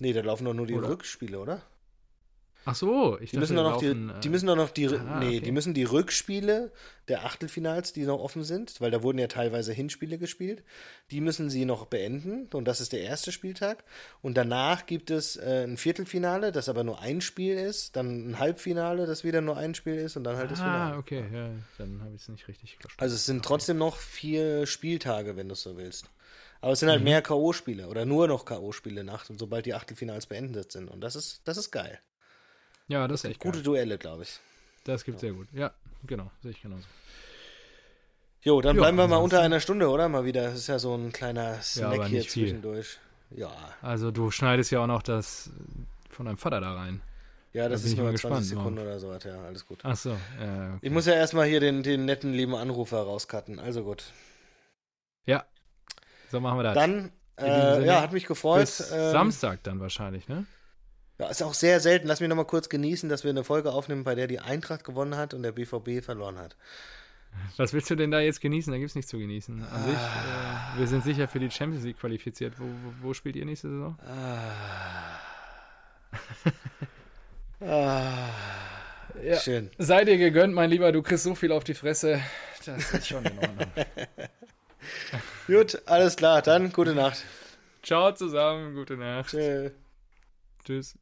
Nee, da laufen doch nur die Oder? Rückspiele, oder? Ach so, ich Die dachte, müssen doch noch laufen, die, äh, die müssen doch noch die, ah, nee, okay. die müssen die Rückspiele der Achtelfinals, die noch offen sind, weil da wurden ja teilweise Hinspiele gespielt, die müssen sie noch beenden und das ist der erste Spieltag und danach gibt es äh, ein Viertelfinale, das aber nur ein Spiel ist, dann ein Halbfinale, das wieder nur ein Spiel ist und dann halt das Ah, Finale. okay, ja, dann habe ich es nicht richtig verstanden. Also es sind trotzdem noch vier Spieltage, wenn du es so willst. Aber es sind Mhm. halt mehr K.O.-Spiele oder nur noch K.O.-Spiele nachts und sobald die Achtelfinals beendet sind. Und das ist, das ist geil. ja, das ist echt Gute geil. Duelle, glaube ich. Das gibt sehr gut. Ja, genau, sehe ich genauso. Jo, dann Ja, bleiben wir mal unter einer Stunde, oder? Mal wieder. Das ist ja so ein kleiner Snack aber hier nicht viel. zwischendurch. Ja. Also du schneidest ja auch noch das von deinem Vater da rein. Ja, das Da ist nur mal 20 gespannt, Sekunden oder so. was. Ja, alles gut. Ach so, ja, okay. Ich muss ja erstmal hier den, den netten lieben Anrufer rauscutten. Also gut. Ja, so machen wir das. Dann Äh, ja, hat mich gefreut. Ähm, Samstag dann wahrscheinlich, ne? Ja, ist auch sehr selten. Lass mich nochmal kurz genießen, dass wir eine Folge aufnehmen, bei der die Eintracht gewonnen hat und der BVB verloren hat. Was willst du denn da jetzt genießen? Da gibt es nichts zu genießen. An ah. sich, äh, wir sind sicher für die Champions League qualifiziert. Wo, wo, wo spielt ihr nächste Saison? Ah. ah. Ja. Schön. Sei dir gegönnt, mein Lieber. Du kriegst so viel auf die Fresse. Das ist schon in Ordnung. Gut, alles klar. Dann gute Nacht. Ciao zusammen. Gute Nacht. Tschö. Tschüss.